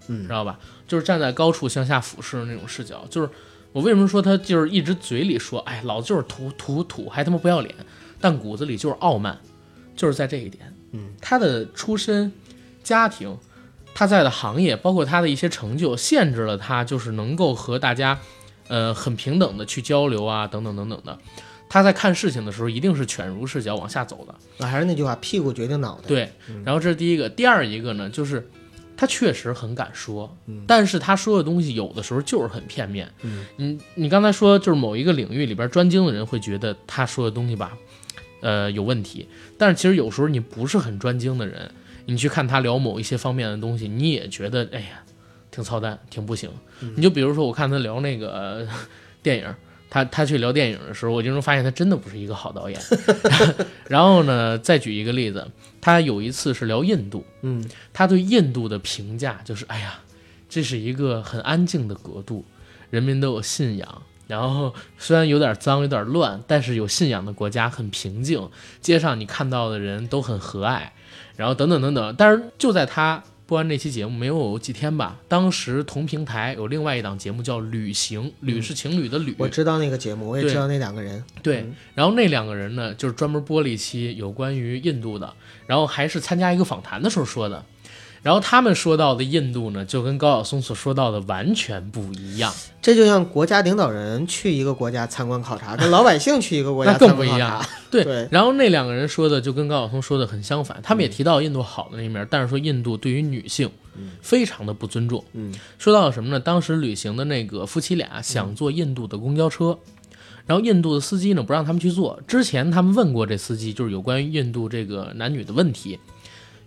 [SPEAKER 2] 嗯。
[SPEAKER 1] 知道吧？就是站在高处向下俯视的那种视角。就是我为什么说他就是一直嘴里说，哎，老子就是土土土，还他妈不要脸，但骨子里就是傲慢，就是在这一点。
[SPEAKER 2] 嗯，
[SPEAKER 1] 他的出身、家庭。他在的行业，包括他的一些成就，限制了他就是能够和大家，呃，很平等的去交流啊，等等等等的。他在看事情的时候，一定是犬儒视角往下走的。
[SPEAKER 2] 啊还是那句话，屁股决定脑袋。
[SPEAKER 1] 对，然后这是第一个，第二一个呢，就是他确实很敢说，但是他说的东西有的时候就是很片面。
[SPEAKER 2] 嗯，
[SPEAKER 1] 你你刚才说就是某一个领域里边专精的人会觉得他说的东西吧，呃，有问题，但是其实有时候你不是很专精的人，你去看他聊某一些方面的东西，你也觉得哎呀，挺操蛋，挺不行。你就比如说我看他聊那个、呃电影。他他去聊电影的时候，我就能发现他真的不是一个好导演。然后呢，再举一个例子，他有一次是聊印度，
[SPEAKER 2] 嗯，
[SPEAKER 1] 他对印度的评价就是：哎呀，这是一个很安静的国度，人民都有信仰。然后虽然有点脏、有点乱，但是有信仰的国家很平静，街上你看到的人都很和蔼，然后等等等等。但是就在他播完这期节目没有几天吧，当时同平台有另外一档节目叫《旅行》，旅是情侣的旅，
[SPEAKER 2] 我知道那个节目，我也知道那两个人。
[SPEAKER 1] 对，然后那两个人呢，就是专门播了一期有关于印度的，然后还是参加一个访谈的时候说的。然后他们说到的印度呢，就跟高晓松所说到的完全不一样，
[SPEAKER 2] 这就像国家领导人去一个国家参观考察，跟老百姓去一个国家
[SPEAKER 1] 那更不一样。对，
[SPEAKER 2] 对
[SPEAKER 1] 然后那两个人说的就跟高晓松说的很相反，他们也提到印度好的那一面，但是说印度对于女性非常的不尊重。
[SPEAKER 2] 嗯，
[SPEAKER 1] 说到了什么呢？当时旅行的那个夫妻俩想坐印度的公交车，然后印度的司机呢不让他们去坐。之前他们问过这司机，就是有关于印度这个男女的问题。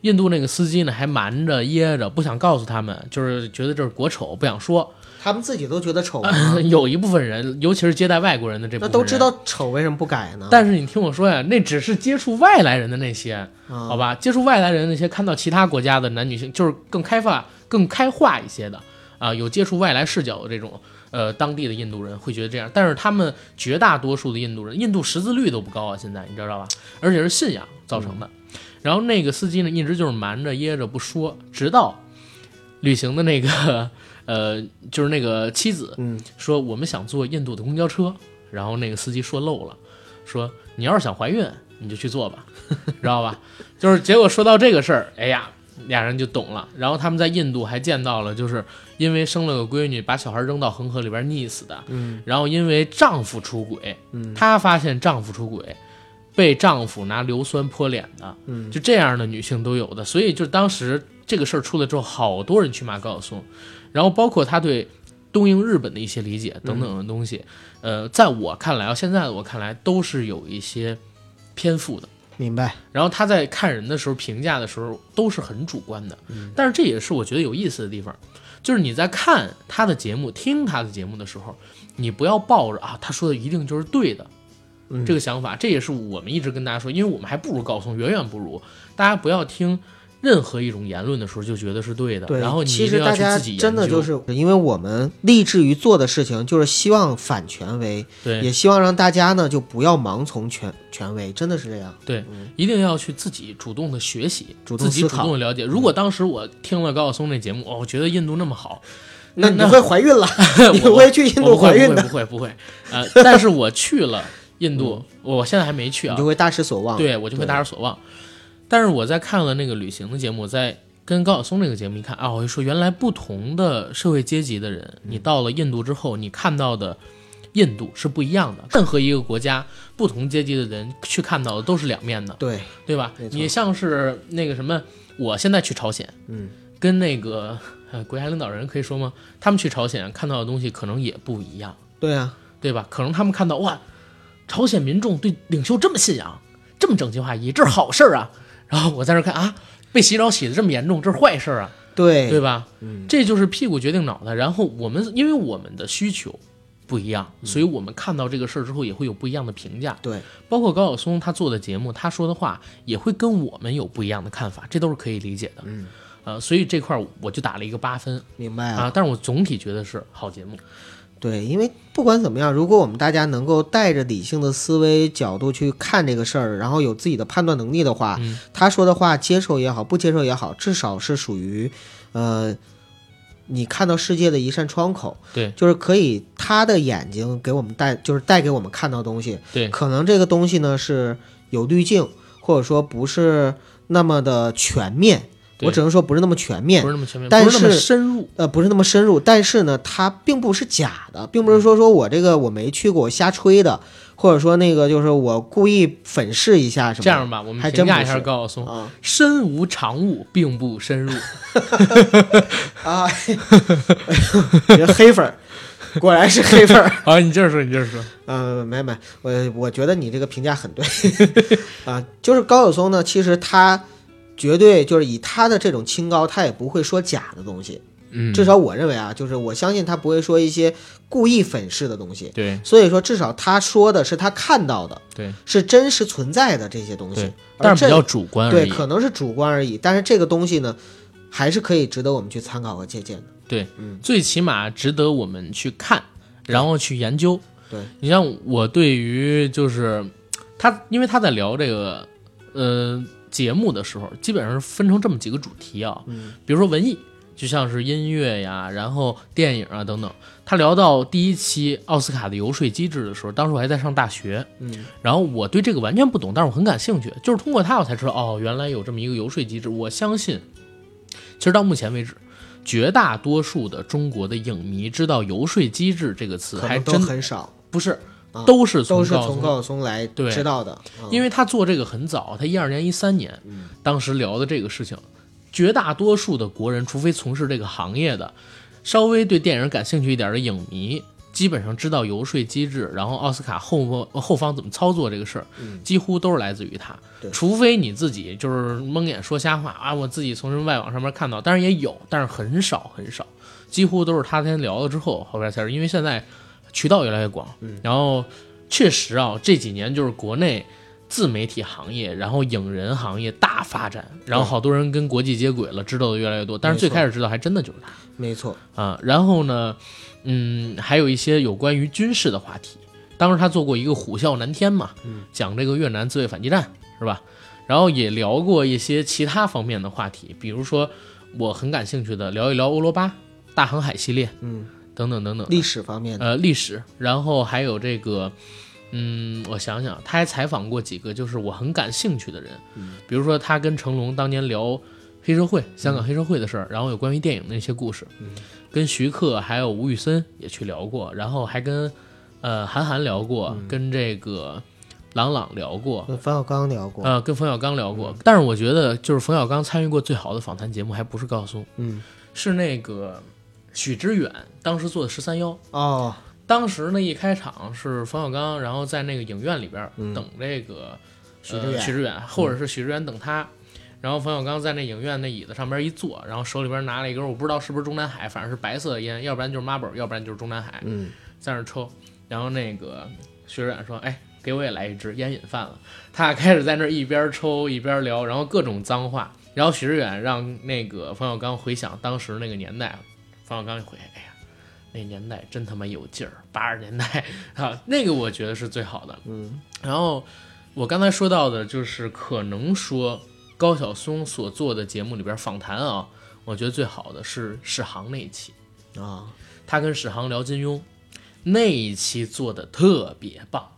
[SPEAKER 1] 印度那个司机呢还瞒着掖着，不想告诉他们，就是觉得这是国丑，不想说。
[SPEAKER 2] 他们自己都觉得丑吗，
[SPEAKER 1] 有一部分人，尤其是接待外国人的这部分人，
[SPEAKER 2] 那都知道丑，为什么不改呢？
[SPEAKER 1] 但是你听我说呀，那只是接触外来人的那些，
[SPEAKER 2] 啊
[SPEAKER 1] 好吧？接触外来人那些，看到其他国家的男女性，就是更开放、更开化一些的啊，有接触外来视角的这种，呃，当地的印度人会觉得这样。但是他们绝大多数的印度人，印度识字率都不高啊，现在你知道吧？而且是信仰造成的。然后那个司机呢，一直就是瞒着掖着不说，直到旅行的那个，呃，就是那个妻子，
[SPEAKER 2] 嗯，
[SPEAKER 1] 说我们想坐印度的公交车，然后那个司机说漏了，说你要是想怀孕，你就去坐吧，知道吧？就是结果说到这个事儿，哎呀，俩人就懂了。然后他们在印度还见到了，就是因为生了个闺女，把小孩扔到恒河里边溺死的。
[SPEAKER 2] 嗯
[SPEAKER 1] 然后因为丈夫出轨，
[SPEAKER 2] 嗯
[SPEAKER 1] 她发现丈夫出轨，被丈夫拿硫酸泼脸的，
[SPEAKER 2] 嗯，
[SPEAKER 1] 就这样的女性都有的。所以就当时这个事儿出了之后，好多人去骂高晓松，然后包括他对东瀛日本的一些理解等等的东西，呃，在我看来啊，现在的我看来都是有一些偏负的。
[SPEAKER 2] 明白。
[SPEAKER 1] 然后他在看人的时候评价的时候都是很主观的，但是这也是我觉得有意思的地方，就是你在看他的节目、听他的节目的时候，你不要抱着啊他说的一定就是对的。
[SPEAKER 2] 嗯
[SPEAKER 1] 这个想法，这也是我们一直跟大家说，因为我们还不如高松，远远不如。大家不要听任何一种言论的时候就觉得是对的，
[SPEAKER 2] 对，
[SPEAKER 1] 然后你
[SPEAKER 2] 其实大家。真的就是因为我们立志于做的事情，就是希望反权威，
[SPEAKER 1] 对
[SPEAKER 2] 也希望让大家呢就不要盲从权权威，真的是这样。
[SPEAKER 1] 对，一定要去自己主动的学习，
[SPEAKER 2] 主动
[SPEAKER 1] 自己主动的了解。如果当时我听了高晓松那节目，哦，我觉得印度那么好，那
[SPEAKER 2] 那你会怀孕了，你
[SPEAKER 1] 我
[SPEAKER 2] 会去印度怀孕的，
[SPEAKER 1] 不会不会不会，呃，但是我去了印度，我现在还没去啊
[SPEAKER 2] 你就，会大失所望。
[SPEAKER 1] 对我就会大失所望。但是我在看了那个旅行的节目，在跟高晓松那个节目一看啊，我就说原来不同的社会阶级的人，你到了印度之后，你看到的印度是不一样的。任何一个国家不同阶级的人去看到的都是两面的，
[SPEAKER 2] 对，
[SPEAKER 1] 对吧你像是那个什么，我现在去朝鲜，
[SPEAKER 2] 嗯，
[SPEAKER 1] 跟那个呃国家领导人可以说吗？他们去朝鲜看到的东西可能也不一样。
[SPEAKER 2] 对啊，
[SPEAKER 1] 对吧？可能他们看到哇，朝鲜民众对领袖这么信仰，这么整齐划一，这是好事儿啊。然后我在这儿看啊，被洗脑洗的这么严重，这是坏事儿啊，
[SPEAKER 2] 对，
[SPEAKER 1] 对吧？
[SPEAKER 2] 嗯，
[SPEAKER 1] 这就是屁股决定脑袋。然后我们因为我们的需求不一样，所以我们看到这个事儿之后也会有不一样的评价。
[SPEAKER 2] 对，
[SPEAKER 1] 包括高晓松他做的节目，他说的话也会跟我们有不一样的看法，这都是可以理解的。
[SPEAKER 2] 嗯，
[SPEAKER 1] 呃，所以这块儿我就打了一个八分
[SPEAKER 2] 明白
[SPEAKER 1] 啊，但是我总体觉得是好节目。
[SPEAKER 2] 对，因为不管怎么样，如果我们大家能够带着理性的思维角度去看这个事儿，然后有自己的判断能力的话，
[SPEAKER 1] 嗯
[SPEAKER 2] 他说的话接受也好，不接受也好，至少是属于，呃，你看到世界的一扇窗口。
[SPEAKER 1] 对
[SPEAKER 2] 就是可以他的眼睛给我们带，就是带给我们看到东西。
[SPEAKER 1] 对
[SPEAKER 2] 可能这个东西呢是有滤镜，或者说不是那么的全面。
[SPEAKER 1] 对
[SPEAKER 2] 我只能说不是那么全面
[SPEAKER 1] 不，是那么全面，
[SPEAKER 2] 但
[SPEAKER 1] 是
[SPEAKER 2] 是
[SPEAKER 1] 深入。
[SPEAKER 2] 呃，不是那么深入，但是呢，它并不是假的，并不是说说我这个我没去过，我瞎吹的，或者说那个就是我故意粉饰一下什么。
[SPEAKER 1] 这样吧，我们
[SPEAKER 2] 还
[SPEAKER 1] 评价一下高晓松，
[SPEAKER 2] 啊
[SPEAKER 1] 身无长物，并不深入。
[SPEAKER 2] 啊，这黑粉儿，果然是黑粉儿。
[SPEAKER 1] 好，你接着说，你接着说。
[SPEAKER 2] 呃，没没，我我觉得你这个评价很对 啊，就是高晓松呢，其实他绝对就是以他的这种清高，他也不会说假的东西。
[SPEAKER 1] 嗯
[SPEAKER 2] 至少我认为啊，就是我相信他不会说一些故意粉饰的东西。
[SPEAKER 1] 对
[SPEAKER 2] 所以说，至少他说的是他看到的，
[SPEAKER 1] 对
[SPEAKER 2] 是真实存在的这些东西
[SPEAKER 1] 对，，但是比较主观而
[SPEAKER 2] 对，可能是主观而已。但是这个东西呢，还是可以值得我们去参考和借鉴的。
[SPEAKER 1] 对，
[SPEAKER 2] 嗯
[SPEAKER 1] 最起码值得我们去看，然后去研究。
[SPEAKER 2] 对
[SPEAKER 1] 你像我对于就是他，因为他在聊这个呃节目的时候，基本上是分成这么几个主题啊，
[SPEAKER 2] 嗯。
[SPEAKER 1] 比如说文艺，就像是音乐呀，然后电影啊等等。他聊到第一期奥斯卡的游说机制的时候，当时我还在上大学，
[SPEAKER 2] 嗯。
[SPEAKER 1] 然后我对这个完全不懂，但是我很感兴趣，就是通过他我才知道，哦，原来有这么一个游说机制。我相信，其实到目前为止，绝大多数的中国的影迷知道“游说机制”这个词，还真
[SPEAKER 2] 很少，
[SPEAKER 1] 不是
[SPEAKER 2] 啊，
[SPEAKER 1] 都是从
[SPEAKER 2] 都是
[SPEAKER 1] 高松
[SPEAKER 2] 从高晓松来
[SPEAKER 1] 对
[SPEAKER 2] 知道的。嗯
[SPEAKER 1] 因为他做这个很早，他一二年、一三年，
[SPEAKER 2] 嗯
[SPEAKER 1] 当时聊的这个事情，绝大多数的国人，除非从事这个行业的，稍微对电影感兴趣一点的影迷，基本上知道游说机制，然后奥斯卡后后方怎么操作这个事儿，
[SPEAKER 2] 嗯
[SPEAKER 1] 几乎都是来自于他
[SPEAKER 2] 对。
[SPEAKER 1] 除非你自己就是蒙眼说瞎话啊，我自己从什么外网上面看到，当然也有，但是很少很少，几乎都是他先聊了之后，后边才是因为现在渠道越来越广，
[SPEAKER 2] 嗯
[SPEAKER 1] 然后确实啊，这几年就是国内自媒体行业，然后影人行业大发展，然后好多人跟国际接轨了，知道的越来越多。但是最开始知道还真的就是他
[SPEAKER 2] 没错，
[SPEAKER 1] 啊。然后呢，嗯，还有一些有关于军事的话题。当时他做过一个虎啸南天嘛，
[SPEAKER 2] 嗯
[SPEAKER 1] 讲这个越南自卫反击战是吧？然后也聊过一些其他方面的话题，比如说我很感兴趣的聊一聊欧罗巴大航海系列
[SPEAKER 2] 嗯，
[SPEAKER 1] 等等等等。
[SPEAKER 2] 历史方面的，
[SPEAKER 1] 呃历史，然后还有这个，嗯，我想想，他还采访过几个就是我很感兴趣的人，
[SPEAKER 2] 嗯。
[SPEAKER 1] 比如说他跟成龙当年聊黑社会，香港黑社会的事儿，然后有关于电影的那些故事，跟徐克还有吴宇森也去聊过，然后还跟呃韩寒聊过，跟这个朗朗聊过，
[SPEAKER 2] 跟冯小刚聊过，
[SPEAKER 1] 呃，跟冯小刚聊过。但是我觉得，就是冯小刚参与过最好的访谈节目，还不是高晓松，
[SPEAKER 2] 嗯，
[SPEAKER 1] 是那个许知远当时做的十三幺。
[SPEAKER 2] 哦，
[SPEAKER 1] 当时呢，一开场是冯小刚，然后在那个影院里边
[SPEAKER 2] 嗯
[SPEAKER 1] 等这个
[SPEAKER 2] 许知远
[SPEAKER 1] 呃许知远，或者是许知远等他。然后冯小刚在那影院那椅子上边一坐，然后手里边拿了一根我不知道是不是中南海，反正是白色的烟，要不然就是 Marlboro，要不然就是中南海，
[SPEAKER 2] 嗯，
[SPEAKER 1] 在那抽。然后那个许知远说：“哎，给我也来一支，烟瘾犯了。”他俩开始在那一边抽一边聊，然后各种脏话。然后许知远让那个冯小刚回想当时那个年代，冯小刚一回，哎呀，那年代真他妈有劲儿，八十年代啊，那个我觉得是最好的。
[SPEAKER 2] 嗯，
[SPEAKER 1] 然后我刚才说到的就是可能说高晓松所做的节目里边访谈啊，我觉得最好的是史航那一期，
[SPEAKER 2] 啊，
[SPEAKER 1] 他跟史航聊金庸那一期做的特别棒。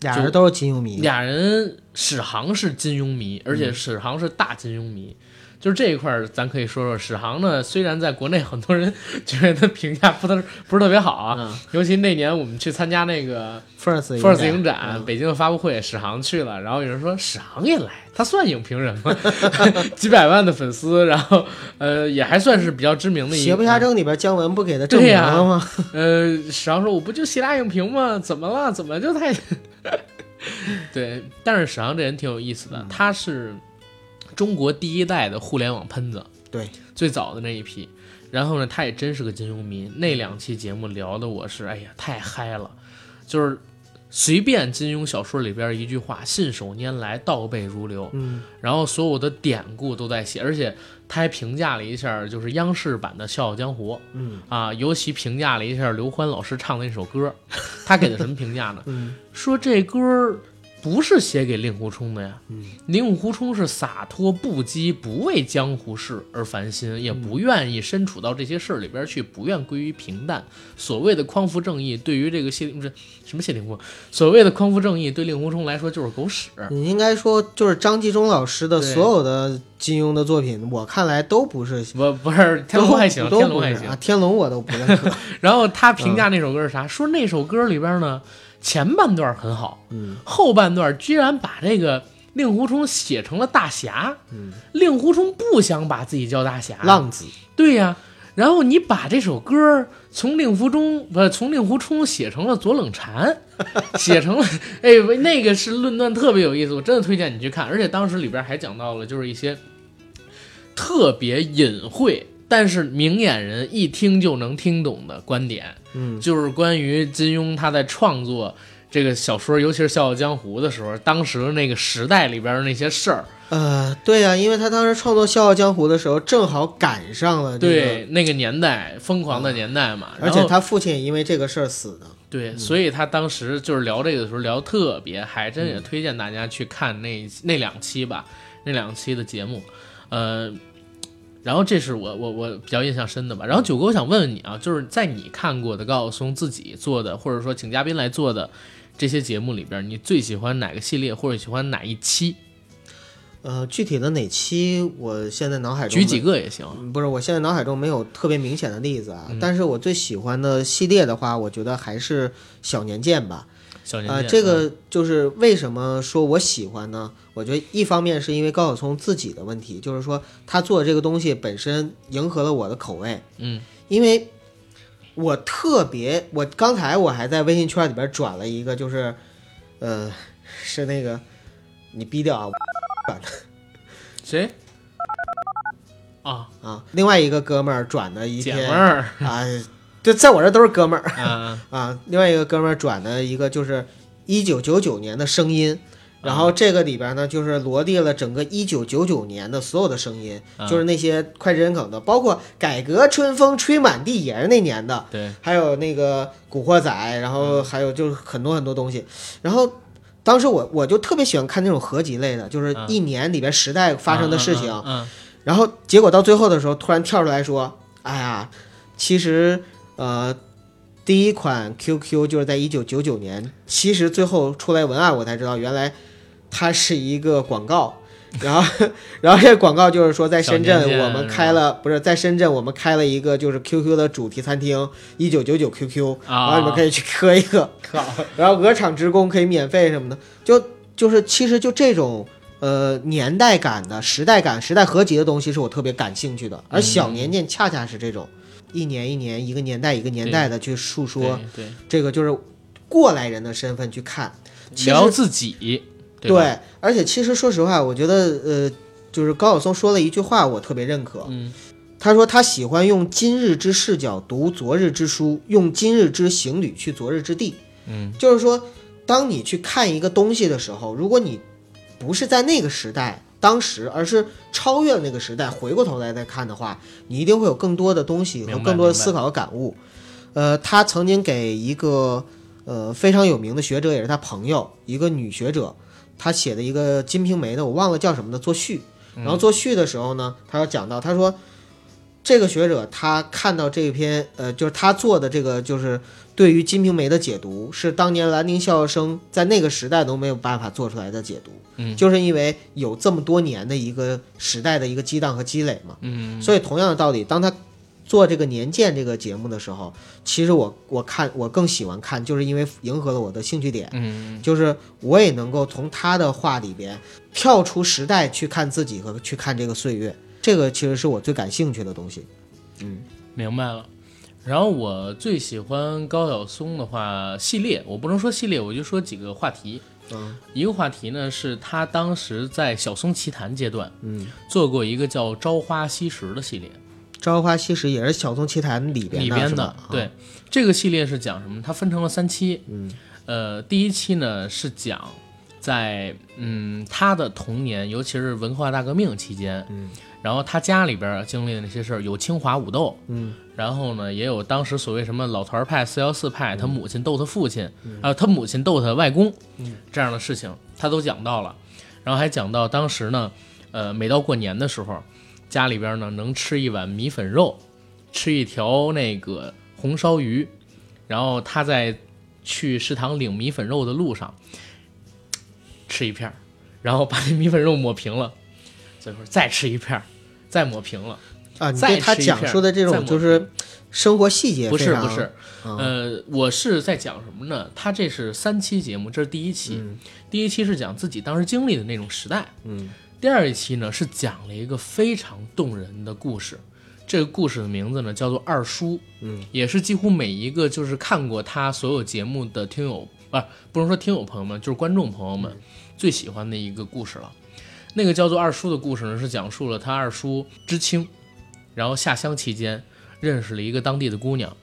[SPEAKER 2] 俩人都是金庸迷，
[SPEAKER 1] 俩人史航是金庸迷，而且史航是大金庸迷。就是这一块儿，咱可以说说史航呢。虽然在国内很多人 觉得他评价不特不是特别好啊，
[SPEAKER 2] 嗯
[SPEAKER 1] 尤其那年我们去参加那个
[SPEAKER 2] First
[SPEAKER 1] First 影展，
[SPEAKER 2] 嗯
[SPEAKER 1] 北京的发布会，史航去了，然后有人说史航也来，他算影评人吗？几百万的粉丝，然后呃也还算是比较知名的一
[SPEAKER 2] 邪不压正里边姜文不给他证明了吗？
[SPEAKER 1] 呃，史航说：“我不就写俩影评吗？怎么了？怎么就太……对，但是史航这人挺有意思的，他是中国第一代的互联网喷子，
[SPEAKER 2] 对，
[SPEAKER 1] 最早的那一批。然后呢，他也真是个金庸迷。那两期节目聊的我是，哎呀，太嗨了，就是随便金庸小说里边一句话，信手拈来，倒背如流。
[SPEAKER 2] 嗯，
[SPEAKER 1] 然后所有的典故都在写，而且他还评价了一下，就是央视版的《笑傲江湖》。
[SPEAKER 2] 嗯
[SPEAKER 1] 啊，尤其评价了一下刘欢老师唱的那首歌，他给的什么评价呢？
[SPEAKER 2] 嗯
[SPEAKER 1] 说这歌儿不是写给令狐冲的呀，
[SPEAKER 2] 嗯
[SPEAKER 1] 令狐冲是洒脱不羁，不为江湖事而烦心，也不愿意身处到这些事儿里边去，不愿归于平淡。所谓的匡扶正义，对于这个谢不是什么谢霆锋，所谓的匡扶正义对令狐冲来说就是狗屎。
[SPEAKER 2] 你应该说就是张纪中老师的所有的金庸的作品，我看来都不是。
[SPEAKER 1] 不不是天龙还行，
[SPEAKER 2] 都
[SPEAKER 1] 天龙还行
[SPEAKER 2] 啊，。天龙我都不认可。
[SPEAKER 1] 然后他评价那首歌是啥？说那首歌里边呢，前半段很好，
[SPEAKER 2] 嗯
[SPEAKER 1] 后半段居然把这个令狐冲写成了大侠。
[SPEAKER 2] 嗯，
[SPEAKER 1] 令狐冲不想把自己叫大侠，
[SPEAKER 2] 浪子，
[SPEAKER 1] 对呀。然后你把这首歌从令狐冲不从令狐冲写成了左冷禅，写成了哎那个是论断特别有意思，我真的推荐你去看。而且当时里边还讲到了就是一些特别隐晦，但是明眼人一听就能听懂的观点。
[SPEAKER 2] 嗯
[SPEAKER 1] 就是关于金庸他在创作这个小说，尤其是《笑傲江湖》的时候，当时那个时代里边的那些事儿，
[SPEAKER 2] 呃，对呀、因为他当时创作《笑傲江湖》的时候，正好赶上了这个，
[SPEAKER 1] 对那个年代疯狂的年代嘛。
[SPEAKER 2] 而且他父亲也因为这个事儿死的。
[SPEAKER 1] 对，所以他当时就是聊这个的时候聊特别嗨，真也推荐大家去看那那两期吧，那两期的节目，呃。然后这是我我我比较印象深的吧。然后九哥，我想问问你啊，就是在你看过的高晓松自己做的，或者说请嘉宾来做的这些节目里边，你最喜欢哪个系列，或者喜欢哪一期？
[SPEAKER 2] 呃，具体的哪期，我现在脑海中
[SPEAKER 1] 举几个也行。
[SPEAKER 2] 嗯不是，我现在脑海中没有特别明显的例子啊。
[SPEAKER 1] 嗯
[SPEAKER 2] 但是我最喜欢的系列的话，我觉得还是小年鉴吧。啊、这个就是为什么说我喜欢呢？我觉得一方面是因为高晓松自己的问题，就是说他做的这个东西本身迎合了我的口味，
[SPEAKER 1] 嗯
[SPEAKER 2] 因为我特别，我刚才我还在微信圈里边转了一个，就是呃，是那个你逼掉啊
[SPEAKER 1] 谁啊？
[SPEAKER 2] 啊，另外一个哥们儿转的一
[SPEAKER 1] 姐
[SPEAKER 2] 篇
[SPEAKER 1] 们儿，
[SPEAKER 2] 啊，就在我这都是哥们儿。
[SPEAKER 1] 啊，
[SPEAKER 2] 啊，另外一个哥们儿转的一个就是一九九九年的声音，然后这个里边呢就是罗列了整个一九九九年的所有的声音，
[SPEAKER 1] 啊
[SPEAKER 2] 就是那些脍炙人口的，包括改革春风吹满地也是那年的，
[SPEAKER 1] 对，
[SPEAKER 2] 还有那个古惑仔，然后还有就是很多很多东西，然后。当时我我就特别喜欢看那种合集类的，就是
[SPEAKER 1] 嗯
[SPEAKER 2] 一年里边时代发生的事情，
[SPEAKER 1] 嗯，嗯
[SPEAKER 2] 然后结果到最后的时候，突然跳出来说：“哎呀，其实呃，第一款 QQ 就是在一九九九年，其实最后出来文案我才知道，原来它是一个广告。然后，然后这个广告就是说，在深圳我们开了，不是在深圳我们开了一个就是 QQ 的主题餐厅，一九九九 QQ，然后
[SPEAKER 1] 啊，
[SPEAKER 2] 你们可以去喝一个，
[SPEAKER 1] 靠，
[SPEAKER 2] 然后鹅厂职工可以免费什么的，就就是其实就这种呃年代感的时代感、时代合集的东西是我特别感兴趣的，而小年鉴恰恰是这种一年一年、一个年代一个年代的去述说
[SPEAKER 1] 对
[SPEAKER 2] 这个就是过来人的身份去看，其
[SPEAKER 1] 对，聊自己，吧？
[SPEAKER 2] 对，而且其实说实话，我觉得呃，就是高晓松说了一句话，我特别认可。
[SPEAKER 1] 嗯。
[SPEAKER 2] 他说他喜欢用今日之视角读昨日之书，用今日之行旅去昨日之地。
[SPEAKER 1] 嗯，
[SPEAKER 2] 就是说，当你去看一个东西的时候，如果你不是在那个时代、当时，而是超越了那个时代，回过头来再看的话，你一定会有更多的东西和更多的思考和感悟。呃，他曾经给一个呃非常有名的学者，也是他朋友，一个女学者，她写的一个《金瓶梅》的，我忘了叫什么的作序。然后作序的时候呢，他要讲到，他说这个学者他看到这篇呃，就是他做的这个就是对于《金瓶梅》的解读，是当年兰陵笑笑生在那个时代都没有办法做出来的解读，
[SPEAKER 1] 嗯
[SPEAKER 2] 就是因为有这么多年的一个时代的一个激荡和积累嘛。
[SPEAKER 1] 嗯，
[SPEAKER 2] 所以同样的道理，当他做这个年鉴这个节目的时候，其实我我看我更喜欢看，就是因为迎合了我的兴趣点。
[SPEAKER 1] 嗯
[SPEAKER 2] 就是我也能够从他的话里边跳出时代去看自己和去看这个岁月，这个其实是我最感兴趣的东西。
[SPEAKER 1] 嗯明白了。然后我最喜欢高晓松的话系列，我不能说系列，我就说几个话题。
[SPEAKER 2] 嗯。
[SPEAKER 1] 一个话题呢是他当时在小松奇谈阶段
[SPEAKER 2] 嗯，
[SPEAKER 1] 做过一个叫《朝花夕拾》的系列，《
[SPEAKER 2] 朝花夕拾》也是小松奇谈里边
[SPEAKER 1] 里边的对，这个系列是讲什么？它分成了三期。
[SPEAKER 2] 嗯。
[SPEAKER 1] 呃，第一期呢是讲在嗯他的童年，尤其是文化大革命期间，
[SPEAKER 2] 嗯。
[SPEAKER 1] 然后他家里边经历的那些事儿，有清华武斗，
[SPEAKER 2] 嗯
[SPEAKER 1] 然后呢，也有当时所谓什么老团派、四幺四派，他母亲斗他父亲，还有他母亲斗他外公，这样的事情他都讲到了。然后还讲到当时呢，呃，每到过年的时候，家里边呢能吃一碗米粉肉，吃一条那个红烧鱼，然后他在去食堂领米粉肉的路上吃一片儿，然后把那米粉肉抹平了，最后再吃一片儿，再抹平了。
[SPEAKER 2] 啊，你对他讲述的这种就是生活细节
[SPEAKER 1] 不是不是，
[SPEAKER 2] 嗯。
[SPEAKER 1] 呃，我是在讲什么呢？他这是三期节目，这是第一期，
[SPEAKER 2] 嗯。
[SPEAKER 1] 第一期是讲自己当时经历的那种时代，
[SPEAKER 2] 嗯。
[SPEAKER 1] 第二一期呢是讲了一个非常动人的故事，这个故事的名字呢叫做《二叔》，
[SPEAKER 2] 嗯，
[SPEAKER 1] 也是几乎每一个就是看过他所有节目的听友啊，不能说听友朋友们，就是观众朋友们最喜欢的一个故事了。那个叫做二叔的故事呢，是讲述了他二叔知青，然后下乡期间认识了一个当地的姑娘，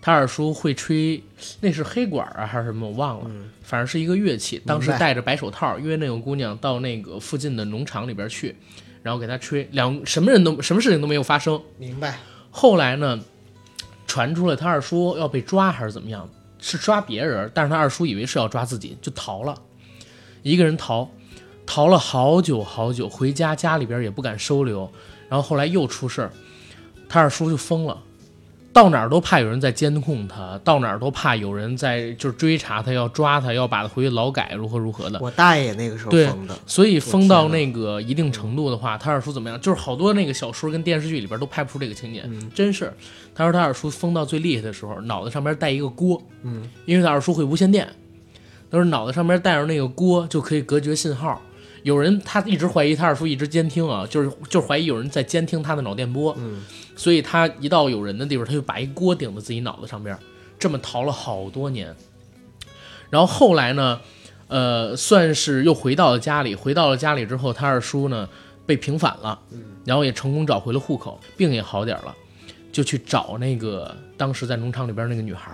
[SPEAKER 1] 他二叔会吹，那是黑管啊还是什么，我忘了，反正是一个乐器。当时戴着白手套，约那个姑娘到那个附近的农场里边去，然后给她吹，两什么人都什么事情都没有发生。
[SPEAKER 2] 明白。
[SPEAKER 1] 后来呢，传出了他二叔要被抓还是怎么样，是抓别人，但是他二叔以为是要抓自己，就逃了，一个人逃，逃了好久好久，回家家里边也不敢收留，然后后来又出事儿，他二叔就疯了。到哪儿都怕有人在监控他，到哪儿都怕有人在就是追查他，要抓他，要把他回去劳改，如何如何的。
[SPEAKER 2] 我大爷那个时候
[SPEAKER 1] 对
[SPEAKER 2] 疯的，
[SPEAKER 1] 所以疯到那个一定程度的话，他二叔怎么样？就是好多那个小说跟电视剧里边都拍不出这个情节，
[SPEAKER 2] 嗯
[SPEAKER 1] 真是。他说他二叔疯到最厉害的时候，脑袋上边带一个锅，
[SPEAKER 2] 嗯，
[SPEAKER 1] 因为他二叔会无线电，他说脑袋上边带着那个锅就可以隔绝信号。有人他一直怀疑他二叔一直监听啊，就是就是怀疑有人在监听他的脑电波，
[SPEAKER 2] 嗯，
[SPEAKER 1] 所以他一到有人的地方，他就把一锅顶在自己脑子上边，这么逃了好多年。然后后来呢，呃，算是又回到了家里。回到了家里之后，他二叔呢被平反了，然后也成功找回了户口，病也好点了，就去找那个当时在农场里边那个女孩，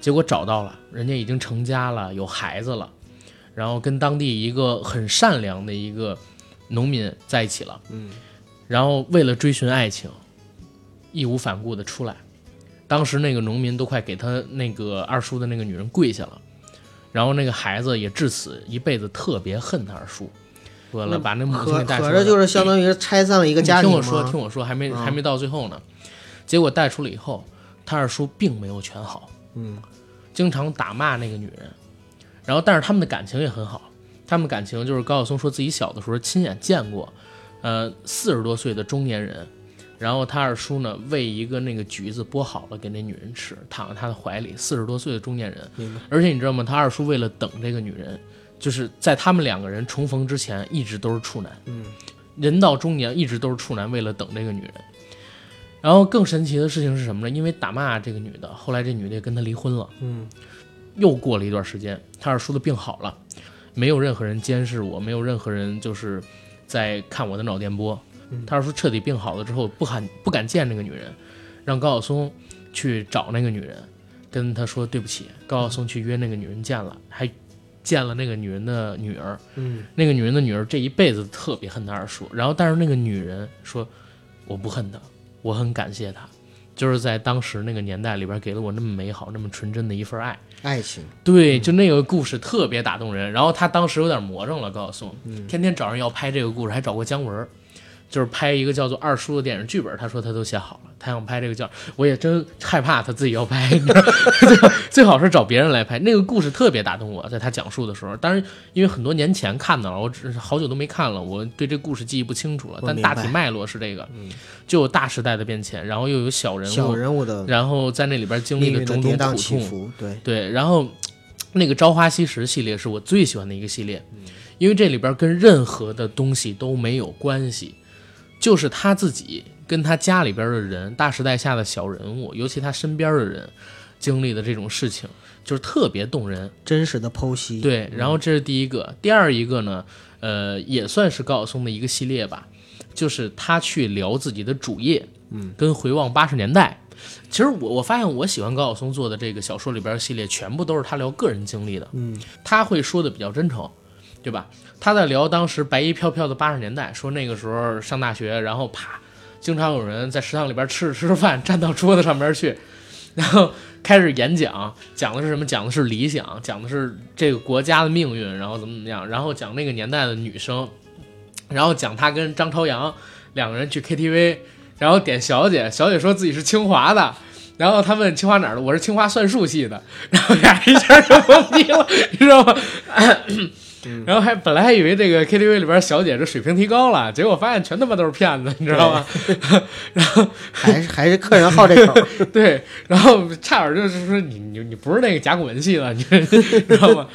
[SPEAKER 1] 结果找到了，人家已经成家了，有孩子了，然后跟当地一个很善良的一个农民在一起了，
[SPEAKER 2] 嗯，
[SPEAKER 1] 然后为了追寻爱情，义无反顾的出来。当时那个农民都快给他那个二叔的那个女人跪下了，然后那个孩子也至此一辈子特别恨他二叔，完了把那母亲给带出来。了。
[SPEAKER 2] 合着就是相当于拆散了一个家庭
[SPEAKER 1] 听我说，听我说，还没、
[SPEAKER 2] 嗯。
[SPEAKER 1] 还没到最后呢。结果带出来以后，他二叔并没有全好，
[SPEAKER 2] 嗯，
[SPEAKER 1] 经常打骂那个女人，然后但是他们的感情也很好。他们感情就是高晓松说自己小的时候亲眼见过，呃，四十多岁的中年人，然后他二叔呢喂一个那个橘子剥好了给那女人吃，躺在他的怀里，四十多岁的中年人，而且你知道吗？他二叔为了等这个女人，就是在他们两个人重逢之前，一直都是处男。
[SPEAKER 2] 嗯，
[SPEAKER 1] 人到中年一直都是处男，为了等这个女人。然后更神奇的事情是什么呢？因为打骂这个女的，后来这女的也跟他离婚了。
[SPEAKER 2] 嗯，
[SPEAKER 1] 又过了一段时间，他二叔的病好了，没有任何人监视我，没有任何人就是在看我的脑电波。
[SPEAKER 2] 嗯
[SPEAKER 1] 他二叔彻底病好了之后，不敢不敢见那个女人，让高晓松去找那个女人，跟他说对不起。高晓松去约那个女人见了，还见了那个女人的女儿。
[SPEAKER 2] 嗯，
[SPEAKER 1] 那个女人的女儿这一辈子特别恨他二叔，然后但是那个女人说我不恨他，我很感谢他，就是在当时那个年代里边给了我那么美好、那么纯真的一份爱。
[SPEAKER 2] 爱情，
[SPEAKER 1] 对，就那个故事特别打动人。然后他当时有点魔怔了，高晓松，天天找人要拍这个故事，还找过姜文儿，就是拍一个叫做《二叔》的电影剧本。他说他都写好了，他想拍这个叫，我也真害怕他自己要拍，最 好最好是找别人来拍。那个故事特别打动我，在他讲述的时候，当然因为很多年前看的了，我只是好久都没看了，我对这故事记忆不清楚了，但大体脉络是这个，就有大时代的变迁，然后又有小人物，
[SPEAKER 2] 小人物的
[SPEAKER 1] 然后在那里边经历
[SPEAKER 2] 命运的
[SPEAKER 1] 的种种苦痛。
[SPEAKER 2] 对，
[SPEAKER 1] 对，然后那个《朝花夕拾》系列是我最喜欢的一个系列，因为这里边跟任何的东西都没有关系，就是他自己跟他家里边的人，大时代下的小人物，尤其他身边的人经历的这种事情，就是特别动人。
[SPEAKER 2] 真实的剖析，
[SPEAKER 1] 对，然后这是第一个，第二一个呢，呃，也算是高晓松的一个系列吧，就是他去聊自己的主业，
[SPEAKER 2] 嗯，
[SPEAKER 1] 跟回望八十年代。其实我我发现我喜欢高晓松做的这个小说里边系列，全部都是他聊个人经历的，
[SPEAKER 2] 嗯，
[SPEAKER 1] 他会说的比较真诚，对吧？他在聊当时白衣飘飘的八十年代，说那个时候上大学，然后啪，经常有人在食堂里边吃着吃着饭，站到桌子上边去，然后开始演讲，讲的是什么？讲的是理想，讲的是这个国家的命运，然后怎么怎么样，然后讲那个年代的女生，然后讲他跟张朝阳两个人去 KTV，然后点小姐，小姐说自己是清华的。然后他问清华哪儿的，我是清华算术系的，然后俩人一下就懵逼了，你知道吗？然后还本来还以为这个 KTV 里边小姐这水平提高了，结果发现全他妈都是骗子，你知道吗？然后
[SPEAKER 2] 还是还是客人好这口，
[SPEAKER 1] 对，然后差点就是说你你你不是那个甲骨文系的，你知道吗？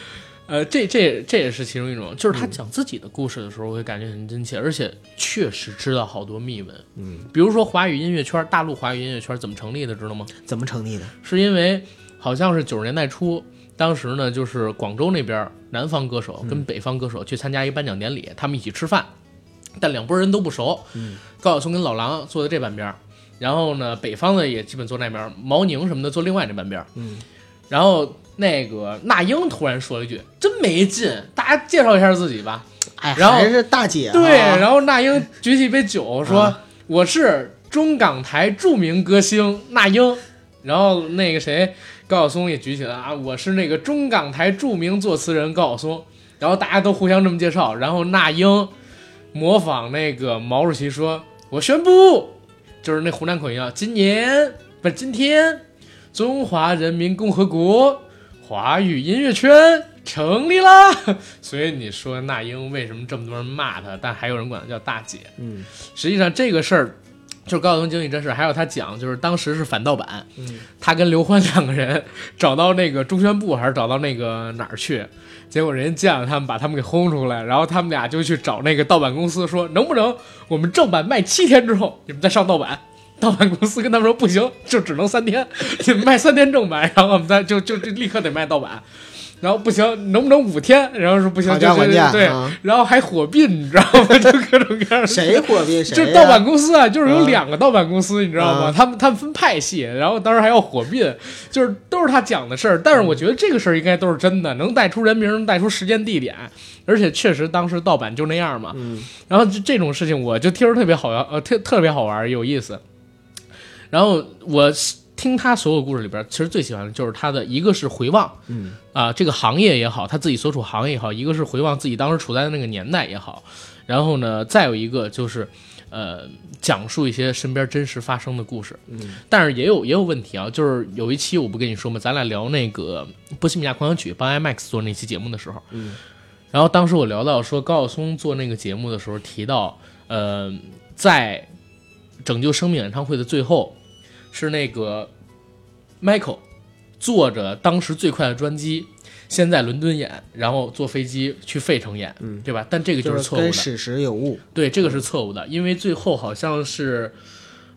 [SPEAKER 1] 呃，这这这也是其中一种，就是他讲自己的故事的时候，我会感觉很真切，而且确实知道好多秘闻。
[SPEAKER 2] 嗯，
[SPEAKER 1] 比如说华语音乐圈，大陆华语音乐圈怎么成立的，知道吗？
[SPEAKER 2] 怎么成立的？
[SPEAKER 1] 是因为好像是九十年代初，当时呢就是广州那边南方歌手跟北方歌手去参加一个颁奖典礼，他们一起吃饭，但两拨人都不熟。
[SPEAKER 2] 嗯，
[SPEAKER 1] 高晓松跟老狼坐在这半边，然后呢北方的也基本坐那边，毛宁什么的坐另外这半边。
[SPEAKER 2] 嗯，
[SPEAKER 1] 然后那个那英突然说了一句：“真没劲，大家介绍一下自己吧。”
[SPEAKER 2] 哎，
[SPEAKER 1] 然后
[SPEAKER 2] 还是大姐、啊，
[SPEAKER 1] 对，然后那英举起一杯酒说：“
[SPEAKER 2] 啊
[SPEAKER 1] 我是中港台著名歌星那英。”然后那个谁高晓松也举起来啊，我是那个中港台著名作词人高晓松。然后大家都互相这么介绍，然后那英模仿那个毛主席说：“我宣布，就是那湖南口音啊，今年不是今天，中华人民共和国华语音乐圈成立啦。”所以你说那英为什么这么多人骂她，但还有人管她叫大姐？
[SPEAKER 2] 嗯
[SPEAKER 1] 实际上这个事儿就是高晓松经历这事，还有他讲，就是当时是反盗版，
[SPEAKER 2] 嗯，
[SPEAKER 1] 他跟刘欢两个人找到那个中宣部还是找到那个哪儿去，结果人家见了他们，把他们给轰出来，然后他们俩就去找那个盗版公司说，能不能我们正版卖七天之后，你们再上盗版。盗版公司跟他们说不行，就只能三天，你们卖三天正版，然后我们再就就就立刻得卖盗版，然后不行，能不能五天？然后说不行，就对，
[SPEAKER 2] 啊
[SPEAKER 1] 然后还火并，你知道吗？就各种各样的
[SPEAKER 2] 谁火并？
[SPEAKER 1] 就是盗版公司啊，就是有
[SPEAKER 2] 嗯
[SPEAKER 1] 两个盗版公司，你知道吗？
[SPEAKER 2] 嗯
[SPEAKER 1] 他们他们分派系，然后当时还要火并，就是都是他讲的事儿。但是我觉得这个事儿应该都是真的，能带出人名，能带出时间地点，而且确实当时盗版就那样嘛。
[SPEAKER 2] 嗯
[SPEAKER 1] 然后这这种事情，我就听着特别好玩，呃，特特别好玩，有意思。然后我听他所有故事里边，其实最喜欢的就是他的一个是回望
[SPEAKER 2] 嗯
[SPEAKER 1] 啊、这个行业也好，他自己所处行业也好，一个是回望自己当时处在的那个年代也好，然后呢，再有一个就是呃，讲述一些身边真实发生的故事。
[SPEAKER 2] 嗯
[SPEAKER 1] 但是也有也有问题啊，就是有一期我不跟你说吗？咱俩聊那个《波西米亚狂想曲》帮 IMAX 做那期节目的时候，
[SPEAKER 2] 嗯，
[SPEAKER 1] 然后当时我聊到说高晓松做那个节目的时候提到，呃，在拯救生命演唱会的最后，是那个 Michael 坐着当时最快的专机，先在伦敦演，然后坐飞机去费城演，
[SPEAKER 2] 嗯
[SPEAKER 1] 对吧？但这个
[SPEAKER 2] 就是
[SPEAKER 1] 错误的
[SPEAKER 2] 跟，史实有误。
[SPEAKER 1] 对，这个是错误的，因为最后好像是，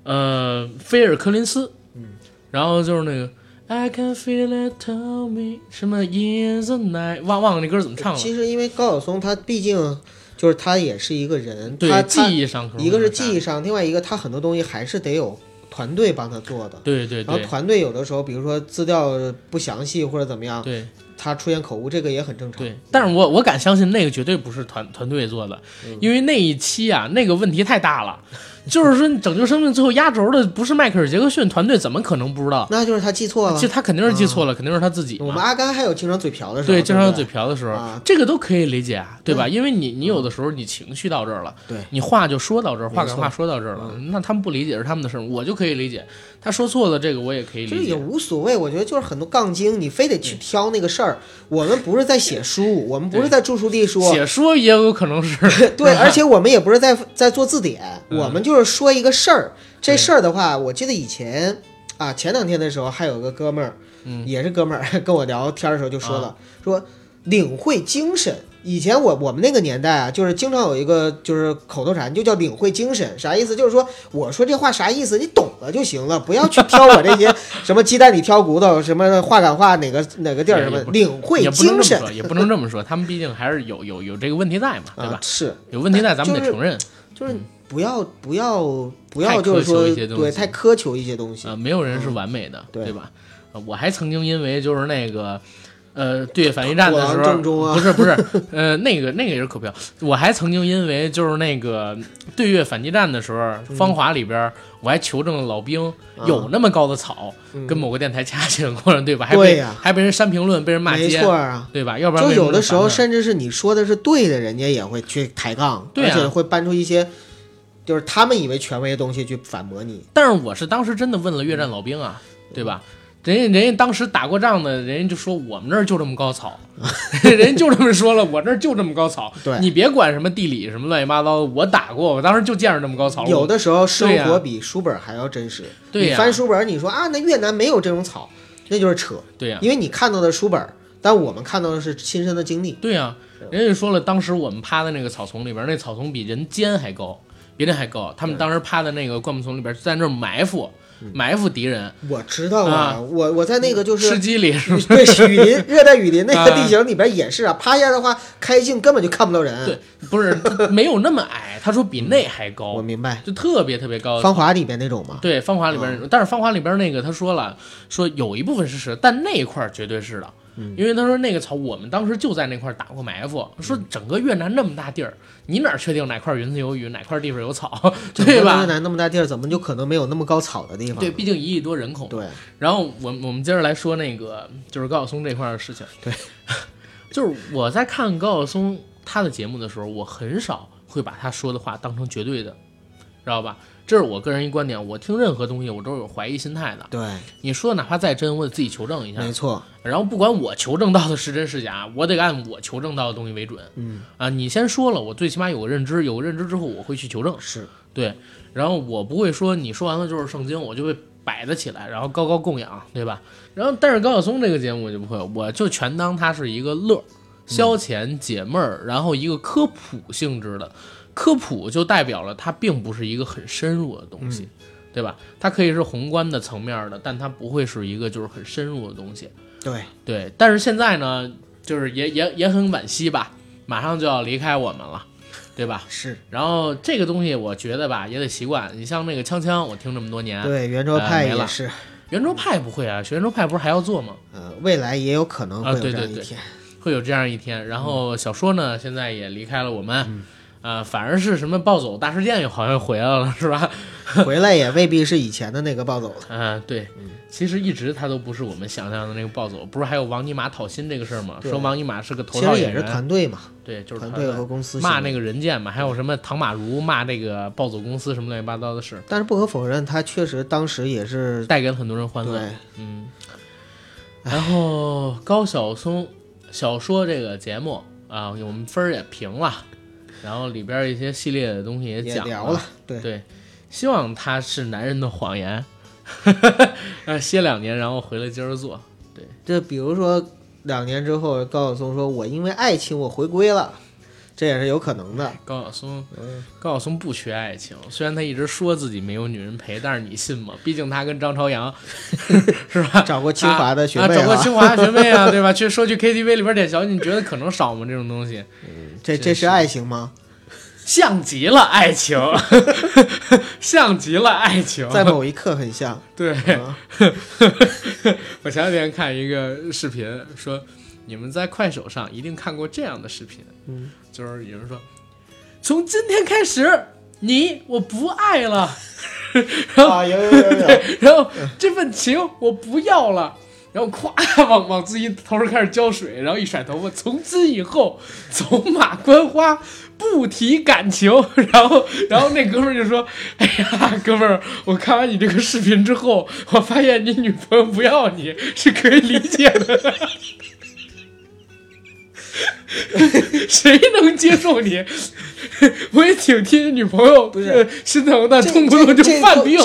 [SPEAKER 1] 呃，菲尔·柯林斯，嗯，然后就是那个 I can feel it tell me 什么 in the night，忘忘了那歌怎么唱了。
[SPEAKER 2] 其实因为高晓松他毕竟就是他也是一个人，
[SPEAKER 1] 对
[SPEAKER 2] 他
[SPEAKER 1] 记忆上
[SPEAKER 2] 一个是记忆上，另外一个他很多东西还是得有团队帮他做的。
[SPEAKER 1] 对对对
[SPEAKER 2] 然后团队有的时候，比如说资料不详细或者怎么样，
[SPEAKER 1] 对
[SPEAKER 2] 他出现口误，这个也很正常。
[SPEAKER 1] 对，但是我我敢相信那个绝对不是团团队做的，
[SPEAKER 2] 嗯
[SPEAKER 1] 因为那一期啊，那个问题太大了。就是说，拯救生命最后压轴的不是迈克尔·杰克逊团队，怎么可能不知道？
[SPEAKER 2] 那就是他记错了
[SPEAKER 1] 其实。他肯定是记错了，肯定是他自己。
[SPEAKER 2] 我们阿甘还有经常嘴瓢的时候，
[SPEAKER 1] 对，经常有嘴瓢的时候，
[SPEAKER 2] 啊
[SPEAKER 1] 这个都可以理解啊，对吧？因为你你有的时候你情绪到这儿了，
[SPEAKER 2] 对
[SPEAKER 1] 你话就说到这儿，话赶话说到这儿了，那他们不理解是他们的事儿，我就可以理解。他说错了，这个我也可以
[SPEAKER 2] 这也
[SPEAKER 1] 理解。
[SPEAKER 2] 无所谓，我觉得就是很多杠精，你非得去挑那个事儿。我们不是在写书，我们不是在著书立说，
[SPEAKER 1] 写书也有可能是
[SPEAKER 2] 对，而且我们也不是在在做字典，
[SPEAKER 1] 嗯
[SPEAKER 2] 我们就是说一个事儿。这事儿的话，我记得以前啊，前两天的时候还有个哥们儿，
[SPEAKER 1] 嗯
[SPEAKER 2] 也是哥们儿 跟我聊天的时候就说了，说领会精神。以前我我们那个年代啊，就是经常有一个就是口头禅，就叫领会精神，啥意思？就是说我说这话啥意思，你懂了就行了，不要去挑我这些 什么鸡蛋里挑骨头，什么话赶话哪个哪个地儿什么领会
[SPEAKER 1] 也不能
[SPEAKER 2] 精神
[SPEAKER 1] 这么说，也不能这么说，他们毕竟还是有有有这个问题在嘛，对吧？
[SPEAKER 2] 啊，是
[SPEAKER 1] 有问题在，咱们得承认。
[SPEAKER 2] 就是不要不要不要就是说
[SPEAKER 1] 苛求一些东西
[SPEAKER 2] 对太苛求一些东西
[SPEAKER 1] 啊、，没有人是完美的，
[SPEAKER 2] 对
[SPEAKER 1] 吧？呃我还曾经因为就是那个。呃，对反击战的时候，不是不是，呃，那个那个也是可票。我还曾经因为就是那个对越反击战的时候，
[SPEAKER 2] 嗯
[SPEAKER 1] 芳华里边，我还求证了老兵有那么高的草，
[SPEAKER 2] 嗯
[SPEAKER 1] 跟某个电台掐起来过了，对吧？还被
[SPEAKER 2] 对呀
[SPEAKER 1] 还被人删评论，被人骂
[SPEAKER 2] 没
[SPEAKER 1] 街，
[SPEAKER 2] 错啊。
[SPEAKER 1] 对吧？要不然
[SPEAKER 2] 就有的时候，甚至是你说的是对的，人家也会去抬杠，
[SPEAKER 1] 对啊
[SPEAKER 2] 而且会搬出一些就是他们以为权威的东西去反驳你。
[SPEAKER 1] 但是我是当时真的问了越战老兵啊，对吧？人家人家当时打过仗的，人家就说我们这儿就这么高草，人家就这么说了，我这儿就这么高草。
[SPEAKER 2] 对
[SPEAKER 1] 你别管什么地理什么乱七八糟的，我打过，我当时就见着这么高草。
[SPEAKER 2] 有的时候生活比书本还要真实。
[SPEAKER 1] 对
[SPEAKER 2] 翻书本，你说啊，那越南没有这种草，那就是扯，
[SPEAKER 1] 对呀、
[SPEAKER 2] 因为你看到的书本，但我们看到的是亲身的经历。
[SPEAKER 1] 对呀、人家说了，当时我们趴在那个草丛里边，那草丛比人肩还高，比那还高。他们当时趴在那个灌木丛里边，在那儿埋伏，埋伏敌人。
[SPEAKER 2] 我知道啊，
[SPEAKER 1] 啊
[SPEAKER 2] 我我在那个就是
[SPEAKER 1] 吃鸡里？
[SPEAKER 2] 对雨林、热带雨林那个
[SPEAKER 1] 啊
[SPEAKER 2] 地形里边也是啊，趴下的话开镜根本就看不到人。
[SPEAKER 1] 对，不是没有那么矮，他说比那还高
[SPEAKER 2] 我，明白，
[SPEAKER 1] 就特别特别高的
[SPEAKER 2] 芳华里边那种嘛。
[SPEAKER 1] 对，芳华里边那种，但是芳华里边那个他说了，说有一部分是实，但那一块绝对是的，因为他说那个草，我们当时就在那块儿打过埋伏，说整个越南那么大地儿，你哪儿确定哪块儿云层有雨，哪块儿地方有草，对吧越？
[SPEAKER 2] 南那么大地儿，怎么就可能没有那么高草的地方？
[SPEAKER 1] 对，毕竟一亿多人口。
[SPEAKER 2] 对，
[SPEAKER 1] 然后我我们接着来说那个就是高晓松这块儿的事情。对，就是我在看高晓松他的节目的时候，我很少会把他说的话当成绝对的，知道吧？这是我个人一观点。我听任何东西，我都是有怀疑心态的。
[SPEAKER 2] 对，
[SPEAKER 1] 你说的哪怕再真，我得自己求证一下。
[SPEAKER 2] 没错，
[SPEAKER 1] 然后不管我求证到的是真是假，我得按我求证到的东西为准。
[SPEAKER 2] 嗯，
[SPEAKER 1] 啊，你先说了，我最起码有个认知，有个认知之后，我会去求证。
[SPEAKER 2] 是
[SPEAKER 1] 对，然后我不会说你说完了就是圣经，我就会摆得起来，然后高高供养，对吧？然后但是高晓松这个节目我就不会，我就全当它是一个乐、消遣、解闷儿，然后一个科普性质的。科普就代表了它并不是一个很深入的东西，对吧？它可以是宏观的层面的，但它不会是一个就是很深入的东西。
[SPEAKER 2] 对，
[SPEAKER 1] 对，但是现在呢，就是也也也很惋惜吧，马上就要离开我们了，对吧？
[SPEAKER 2] 是
[SPEAKER 1] 然后这个东西我觉得吧，也得习惯。你像那个锵锵，我听这么多年，
[SPEAKER 2] 对，圆桌派也是，
[SPEAKER 1] 圆桌派不会啊，圆桌派不是还要做吗？
[SPEAKER 2] 呃，未来也有可能会有
[SPEAKER 1] 啊对对对
[SPEAKER 2] 这样一天。
[SPEAKER 1] 会有这样一天。然后小说呢，现在也离开了我们，呃，反而是什么暴走大事件又好像回来了，是吧？
[SPEAKER 2] 回来也未必是以前的那个暴走了。
[SPEAKER 1] 嗯、对，其实一直他都不是我们想象的那个暴走。不是还有王尼玛讨薪这个事儿吗？说王尼玛是个头
[SPEAKER 2] 其实也是团队嘛，
[SPEAKER 1] 对，就是
[SPEAKER 2] 团
[SPEAKER 1] 团
[SPEAKER 2] 队和公司
[SPEAKER 1] 骂那个人贱嘛，还有什么唐马如骂这个暴走公司什么乱七八糟的事，
[SPEAKER 2] 但是不可否认，他确实当时也是
[SPEAKER 1] 带给了很多人欢乐。嗯，然后高晓松小说这个节目，啊，我们分儿也平了，然后里边一些系列的东西也讲
[SPEAKER 2] 了，对，
[SPEAKER 1] 对，希望他是男人的谎言，呃，歇两年，然后回来接着做。
[SPEAKER 2] 对。就比如说两年之后，高晓松说：“我因为爱情我回归了。”这也是有可能的。
[SPEAKER 1] 高晓松，
[SPEAKER 2] 嗯，
[SPEAKER 1] 高晓松不缺爱情，虽然他一直说自己没有女人陪，但是你信吗？毕竟他跟张朝阳 是吧？
[SPEAKER 2] 找过清华的学
[SPEAKER 1] 啊，
[SPEAKER 2] 妹
[SPEAKER 1] 找过清华学妹啊，对吧？去说去 KTV 里边点小，你觉得可能少吗？这种东西，
[SPEAKER 2] 这这是爱情吗？
[SPEAKER 1] 像极了爱情，像极了爱情，
[SPEAKER 2] 在某一刻很像。
[SPEAKER 1] 对。
[SPEAKER 2] 啊
[SPEAKER 1] 我前两天看一个视频，说你们在快手上一定看过这样的视频，
[SPEAKER 2] 嗯，
[SPEAKER 1] 就是有人说，从今天开始，你我不爱了，然后
[SPEAKER 2] 啊，有有有有，
[SPEAKER 1] 然后这份情我不要了。然后咵往往自己头上开始浇水，然后一甩头发，从今以后走马观花，不提感情。然后，然后那哥们儿就说：“哎呀，哥们儿，我看完你这个视频之后，我发现你女朋友不要你是可以理解的。谁能接受你？我也挺替你女朋友
[SPEAKER 2] 不是
[SPEAKER 1] 呃心疼的，
[SPEAKER 2] 这
[SPEAKER 1] 动不动就
[SPEAKER 2] 这
[SPEAKER 1] 犯病。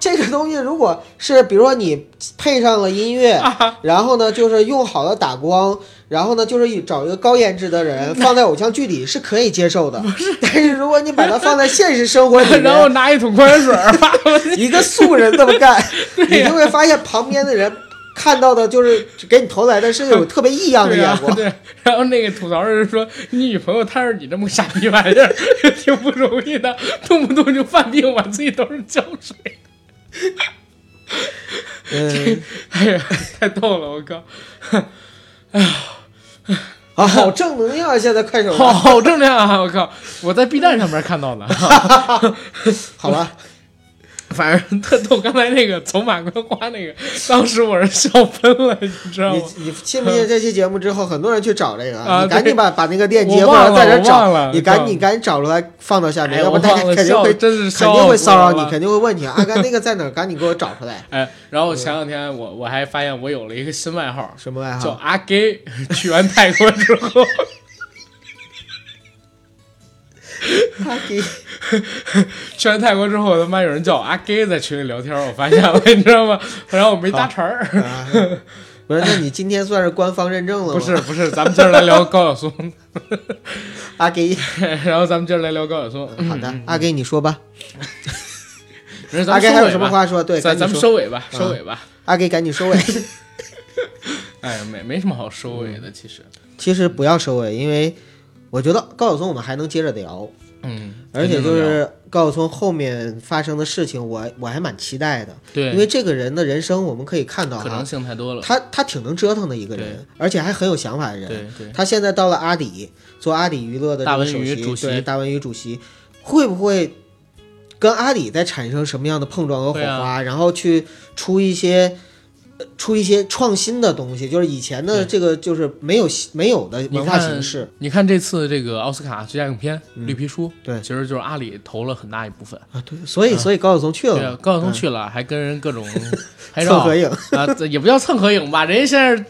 [SPEAKER 2] 这个东西如果是比如说你配上了音乐，然后呢就是用好了打光，然后呢就是找一个高颜值的人放在偶像剧里是可以接受的。但是如果你把它放在现实生活里，
[SPEAKER 1] 然后拿一桶矿泉水
[SPEAKER 2] 一个素人这么干，你就会发现旁边的人看到的就是给你投来的是有特别异样的、眼光。
[SPEAKER 1] 对，然后那个吐槽人说：“你女朋友摊上你这么个傻逼玩意儿，挺不容易的，动不动就犯病，往自己都是浇水。
[SPEAKER 2] 嗯，
[SPEAKER 1] 哎呀，太逗了，我靠！
[SPEAKER 2] 啊，好正能量啊！现在快手
[SPEAKER 1] 好正量啊！我靠，我在 B 站上面看到的，
[SPEAKER 2] 好吧，
[SPEAKER 1] 反正特逗。刚才那个走马观花那个，当时我是笑喷了，你知道吗
[SPEAKER 2] 你？你信不信这期节目之后，很多人去找这个？
[SPEAKER 1] 啊
[SPEAKER 2] 你赶紧把把那个链接或者在这找，你赶紧赶紧找出来放到下面，
[SPEAKER 1] 哎，
[SPEAKER 2] 要不大家
[SPEAKER 1] 我忘了笑，
[SPEAKER 2] 肯定会
[SPEAKER 1] 真是
[SPEAKER 2] 肯定会骚扰你，肯定会问你阿甘那个在哪儿，赶紧给我找出来。
[SPEAKER 1] 哎，然后前两天我我还发现我有了一个新外号，
[SPEAKER 2] 什么外号？
[SPEAKER 1] 叫阿 gay。去完泰国之后，
[SPEAKER 2] 阿给
[SPEAKER 1] 去完泰国之后，他妈有人叫我阿 gay 在群里聊天，我发现了，你知道吗？然后我没搭茬儿。
[SPEAKER 2] 啊，不是？那你今天算是官方认证了吗？
[SPEAKER 1] 不是不是，咱们接着来聊高晓松，
[SPEAKER 2] 阿给，
[SPEAKER 1] 然后咱们接着来聊高晓松。
[SPEAKER 2] 好的，阿给你说吧。阿给还有什么？话说？对，
[SPEAKER 1] 咱咱们。收尾吧，
[SPEAKER 2] 嗯
[SPEAKER 1] 收尾吧。
[SPEAKER 2] 阿给赶紧收尾。
[SPEAKER 1] 哎呀，没没什么好收尾的，其实。
[SPEAKER 2] 其实不要收尾，因为我觉得高晓松我们还能接着聊，
[SPEAKER 1] 嗯，
[SPEAKER 2] 而且就是高晓松后面发生的事情，我我还蛮期待的，
[SPEAKER 1] 对，
[SPEAKER 2] 因为这个人的人生我们可以看到
[SPEAKER 1] 可能
[SPEAKER 2] 哈，
[SPEAKER 1] 性太多了。
[SPEAKER 2] 他他挺能折腾的一个人，而且还很有想法的人。
[SPEAKER 1] 对对，
[SPEAKER 2] 他现在到了阿里做阿里娱乐的
[SPEAKER 1] 大文娱主席
[SPEAKER 2] 对大文娱主席，会不会跟阿里在产生什么样的碰撞和火花，然后去出一些。呃出一些创新的东西，就是以前的这个就是没有没有的文化形式
[SPEAKER 1] 你看这次这个奥斯卡最佳影片《
[SPEAKER 2] 嗯
[SPEAKER 1] 绿皮书》，
[SPEAKER 2] 对
[SPEAKER 1] 其实就是阿里投了很大一部分。
[SPEAKER 2] 啊，对，所以所以高晓松去了，
[SPEAKER 1] 高晓松
[SPEAKER 2] 嗯
[SPEAKER 1] 去了，还跟人各种拍照
[SPEAKER 2] 蹭合影，
[SPEAKER 1] 啊，这也不叫蹭合影吧，人家现在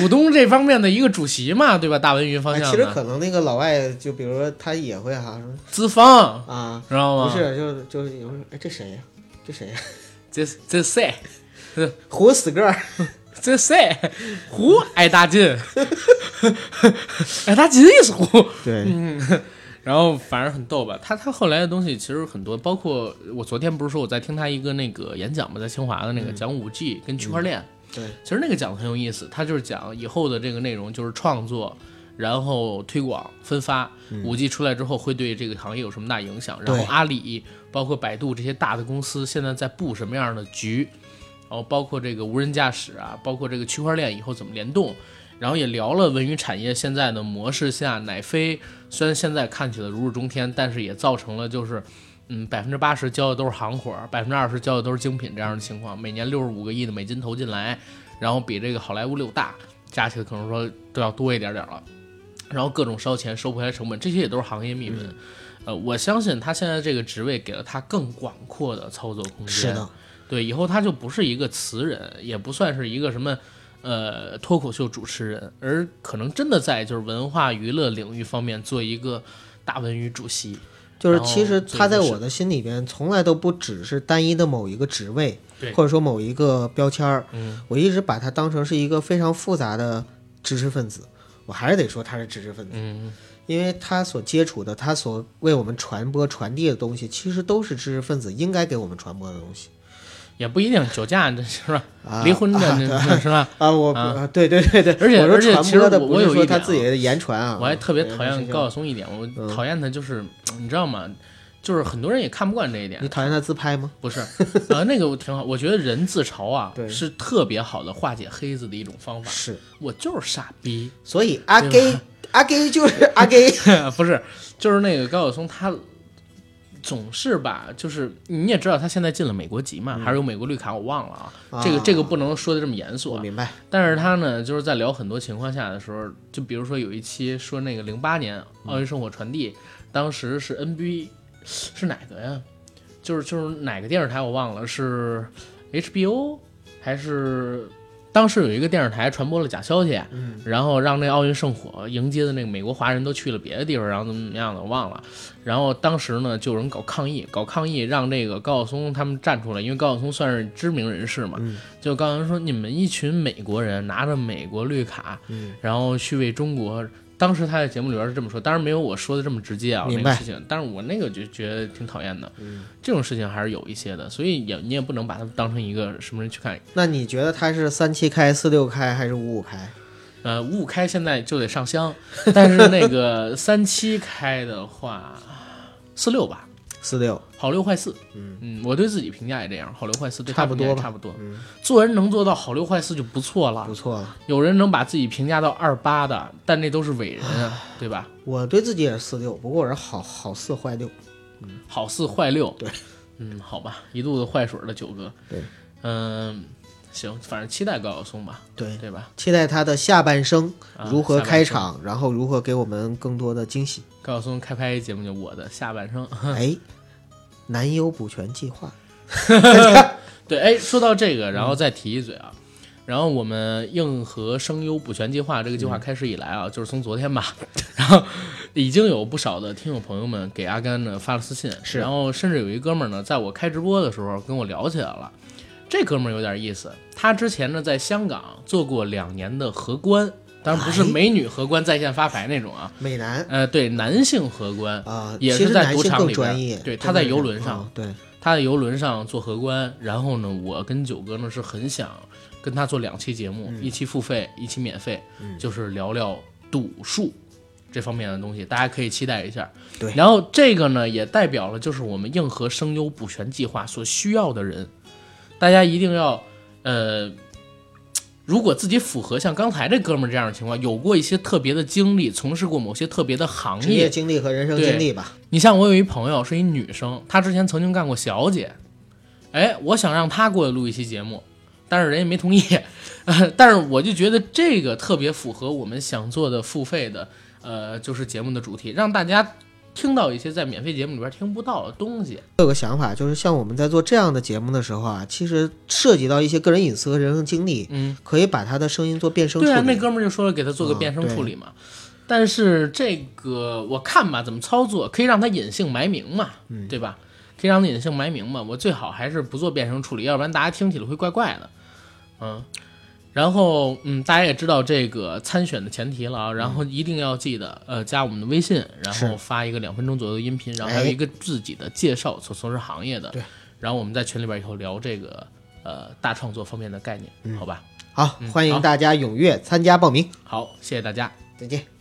[SPEAKER 1] 股东这方面的一个主席嘛，对吧？大文娱方
[SPEAKER 2] 向其实可能那个老外，就比如说他也会哈说
[SPEAKER 1] 资方，
[SPEAKER 2] 啊，
[SPEAKER 1] 知道吗？
[SPEAKER 2] 不是，就是就是有人哎，这谁呀？这谁呀？
[SPEAKER 1] 这这谁？
[SPEAKER 2] 胡死个儿，
[SPEAKER 1] 这谁？胡挨大金，挨大金也是胡。
[SPEAKER 2] 对，
[SPEAKER 1] 嗯，然后反正很逗吧。他他后来的东西其实很多，包括我昨天不是说我在听他一个那个演讲嘛，在清华的那个讲五 G 跟区块链。
[SPEAKER 2] 对，
[SPEAKER 1] 其实那个讲的很有意思，他就是讲以后的这个内容就是创作，然后推广分发。五 G 出来之后会对这个行业有什么大影响？然后阿里包括百度这些大的公司现在在布什么样的局？然后包括这个无人驾驶啊，包括这个区块链以后怎么联动，然后也聊了文娱产业现在的模式下，奶飞虽然现在看起来如日中天，但是也造成了就是，嗯，百分之八十交的都是行活，百分之二十交的都是精品这样的情况，每年六十五个亿的美金投进来，然后比这个好莱坞六大加起来可能说都要多一点点了，然后各种烧钱收不回来成本，这些也都是行业秘闻。呃，我相信他现在这个职位给了他更广阔的操作空间。
[SPEAKER 2] 是的，
[SPEAKER 1] 对，以后他就不是一个词人，也不算是一个什么呃脱口秀主持人，而可能真的在就是文化娱乐领域方面做一个大文娱主席。
[SPEAKER 2] 就是其实他在我的心里边，从来都不只是单一的某一个职位，或者说某一个标签儿。
[SPEAKER 1] 嗯，
[SPEAKER 2] 我一直把他当成是一个非常复杂的知识分子。我还是得说他是知识分子，
[SPEAKER 1] 嗯，
[SPEAKER 2] 因为他所接触的，他所为我们传播、传递的东西，其实都是知识分子应该给我们传播的东西
[SPEAKER 1] 也不一定，酒驾这是吧？
[SPEAKER 2] 啊。
[SPEAKER 1] 离婚的是吧？
[SPEAKER 2] 啊，我不
[SPEAKER 1] 啊
[SPEAKER 2] 啊，对对对对，
[SPEAKER 1] 而且而且其实我有一点
[SPEAKER 2] 自己的言传啊，
[SPEAKER 1] 我还特别讨厌高晓松一点，我
[SPEAKER 2] 嗯
[SPEAKER 1] 讨厌他就是你知道吗？就是很多人也看不惯这一点
[SPEAKER 2] 你。讨厌他自拍吗？
[SPEAKER 1] 不是，呃，那个我挺好，我觉得人自嘲啊 是特别好的化解黑子的一种方法。
[SPEAKER 2] 是，
[SPEAKER 1] 我就是傻逼，
[SPEAKER 2] 所以阿 gay 阿 gay 就是阿 gay，
[SPEAKER 1] 不是，就是那个高晓松，他总是吧，就是你也知道他现在进了美国籍嘛，还是有美国绿卡，我忘了啊。这个
[SPEAKER 2] 啊
[SPEAKER 1] 这个不能说的这么严肃啊。
[SPEAKER 2] 我明白，
[SPEAKER 1] 但是他呢，就是在聊很多情况下的时候，就比如说有一期说那个零八年奥运圣火传递，当时是 NBA 是哪个呀？就是就是哪个电视台我忘了，是 HBO 还是当时有一个电视台传播了假消息，
[SPEAKER 2] 嗯
[SPEAKER 1] 然后让那奥运圣火迎接的那个美国华人都去了别的地方，然后怎么怎么样的我忘了。然后当时呢，就有人搞抗议，搞抗议让这个高晓松他们站出来，因为高晓松算是知名人士嘛，
[SPEAKER 2] 嗯
[SPEAKER 1] 就高晓松说你们一群美国人拿着美国绿卡，
[SPEAKER 2] 嗯
[SPEAKER 1] 然后去为中国。当时他在节目里边是这么说，当然没有我说的这么直接啊，那
[SPEAKER 2] 明白
[SPEAKER 1] 个事情，但是我那个就觉得挺讨厌的。
[SPEAKER 2] 嗯，
[SPEAKER 1] 这种事情还是有一些的，所以也你也不能把他当成一个什么人去看。
[SPEAKER 2] 那你觉得他是三七开、四六开还是五五开？
[SPEAKER 1] 呃，五五开现在就得上香，但是那个三七开的话，四六吧，
[SPEAKER 2] 四六，
[SPEAKER 1] 好六坏四。
[SPEAKER 2] 嗯
[SPEAKER 1] 嗯，我对自己评价也这样，好六坏四，对
[SPEAKER 2] 差不多
[SPEAKER 1] 差不多。
[SPEAKER 2] 嗯，
[SPEAKER 1] 做人能做到好六坏四就不错了
[SPEAKER 2] 不。错了。
[SPEAKER 1] 有人能把自己评价到二八的，但那都是伟人啊，对吧？
[SPEAKER 2] 我对自己也是四六，不过我是好好四坏六。
[SPEAKER 1] 嗯好四坏六，
[SPEAKER 2] 对，
[SPEAKER 1] 嗯，好吧，一肚子坏水的九哥，
[SPEAKER 2] 对，
[SPEAKER 1] 嗯，行，反正期待高晓松吧，
[SPEAKER 2] 对，
[SPEAKER 1] 对吧？
[SPEAKER 2] 期待他的下半生
[SPEAKER 1] 啊
[SPEAKER 2] 如何开场，然后如何给我们更多的惊喜。
[SPEAKER 1] 高晓松开拍一节目就我的下半生，
[SPEAKER 2] 哎，男优补全计划，
[SPEAKER 1] 对，哎，说到这个，然后再提一嘴啊。然后我们硬核声优补全计划这个计划开始以来啊，就是从昨天吧，然后已经有不少的听友朋友们给阿甘呢发了私信，
[SPEAKER 2] 是
[SPEAKER 1] 然后甚至有一哥们儿呢，在我开直播的时候跟我聊起来了。这哥们儿有点意思，他之前呢在香港做过两年的荷官，当然不是
[SPEAKER 2] 哎
[SPEAKER 1] 美女荷官在线发牌那种啊，
[SPEAKER 2] 美男
[SPEAKER 1] 呃，对，男性荷官，
[SPEAKER 2] 啊，
[SPEAKER 1] 也是在赌场里边。对他在游轮上
[SPEAKER 2] 啊对，
[SPEAKER 1] 他在游轮上做荷官，然后呢，我跟九哥呢是很想跟他做两期节目，
[SPEAKER 2] 嗯
[SPEAKER 1] 一期付费，一期免费，
[SPEAKER 2] 嗯
[SPEAKER 1] 就是聊聊赌术这方面的东西，大家可以期待一下。
[SPEAKER 2] 对
[SPEAKER 1] 然后这个呢也代表了就是我们硬核声优补全计划所需要的人，大家一定要呃。如果自己符合像刚才这哥们儿这样的情况，有过一些特别的经历，从事过某些特别的行业
[SPEAKER 2] 职业，经历和人生经历吧。
[SPEAKER 1] 你像我有一朋友是一女生，她之前曾经干过小姐，哎，我想让她过来录一期节目，但是人家没同意，呃，但是我就觉得这个特别符合我们想做的付费的，呃，就是节目的主题，让大家听到一些在免费节目里边听不到的东西。
[SPEAKER 2] 我有个想法，就是像我们在做这样的节目的时候啊，其实涉及到一些个人隐私和人生经历，
[SPEAKER 1] 嗯，
[SPEAKER 2] 可以把他的声音做变声处理。
[SPEAKER 1] 对啊，那哥们儿就说了给他做个
[SPEAKER 2] 啊
[SPEAKER 1] 变声处理嘛。但是这个我看吧，怎么操作可以让他隐姓埋名嘛，
[SPEAKER 2] 嗯
[SPEAKER 1] 对吧？可以让他隐姓埋名嘛。我最好还是不做变声处理，要不然大家听起来会怪怪的。嗯，然后嗯，大家也知道这个参选的前提了啊，然后一定要记得呃加我们的微信，然后发一个两分钟左右的音频，然后还有
[SPEAKER 2] 哎
[SPEAKER 1] 一个自己的介绍，所从事行业的。
[SPEAKER 2] 对，
[SPEAKER 1] 然后我们在群里边以后聊这个呃大创作方面的概念，
[SPEAKER 2] 嗯
[SPEAKER 1] 好吧？
[SPEAKER 2] 好
[SPEAKER 1] 嗯，好
[SPEAKER 2] 欢迎大家踊跃参加报名，
[SPEAKER 1] 好，谢谢大家。
[SPEAKER 2] 再见。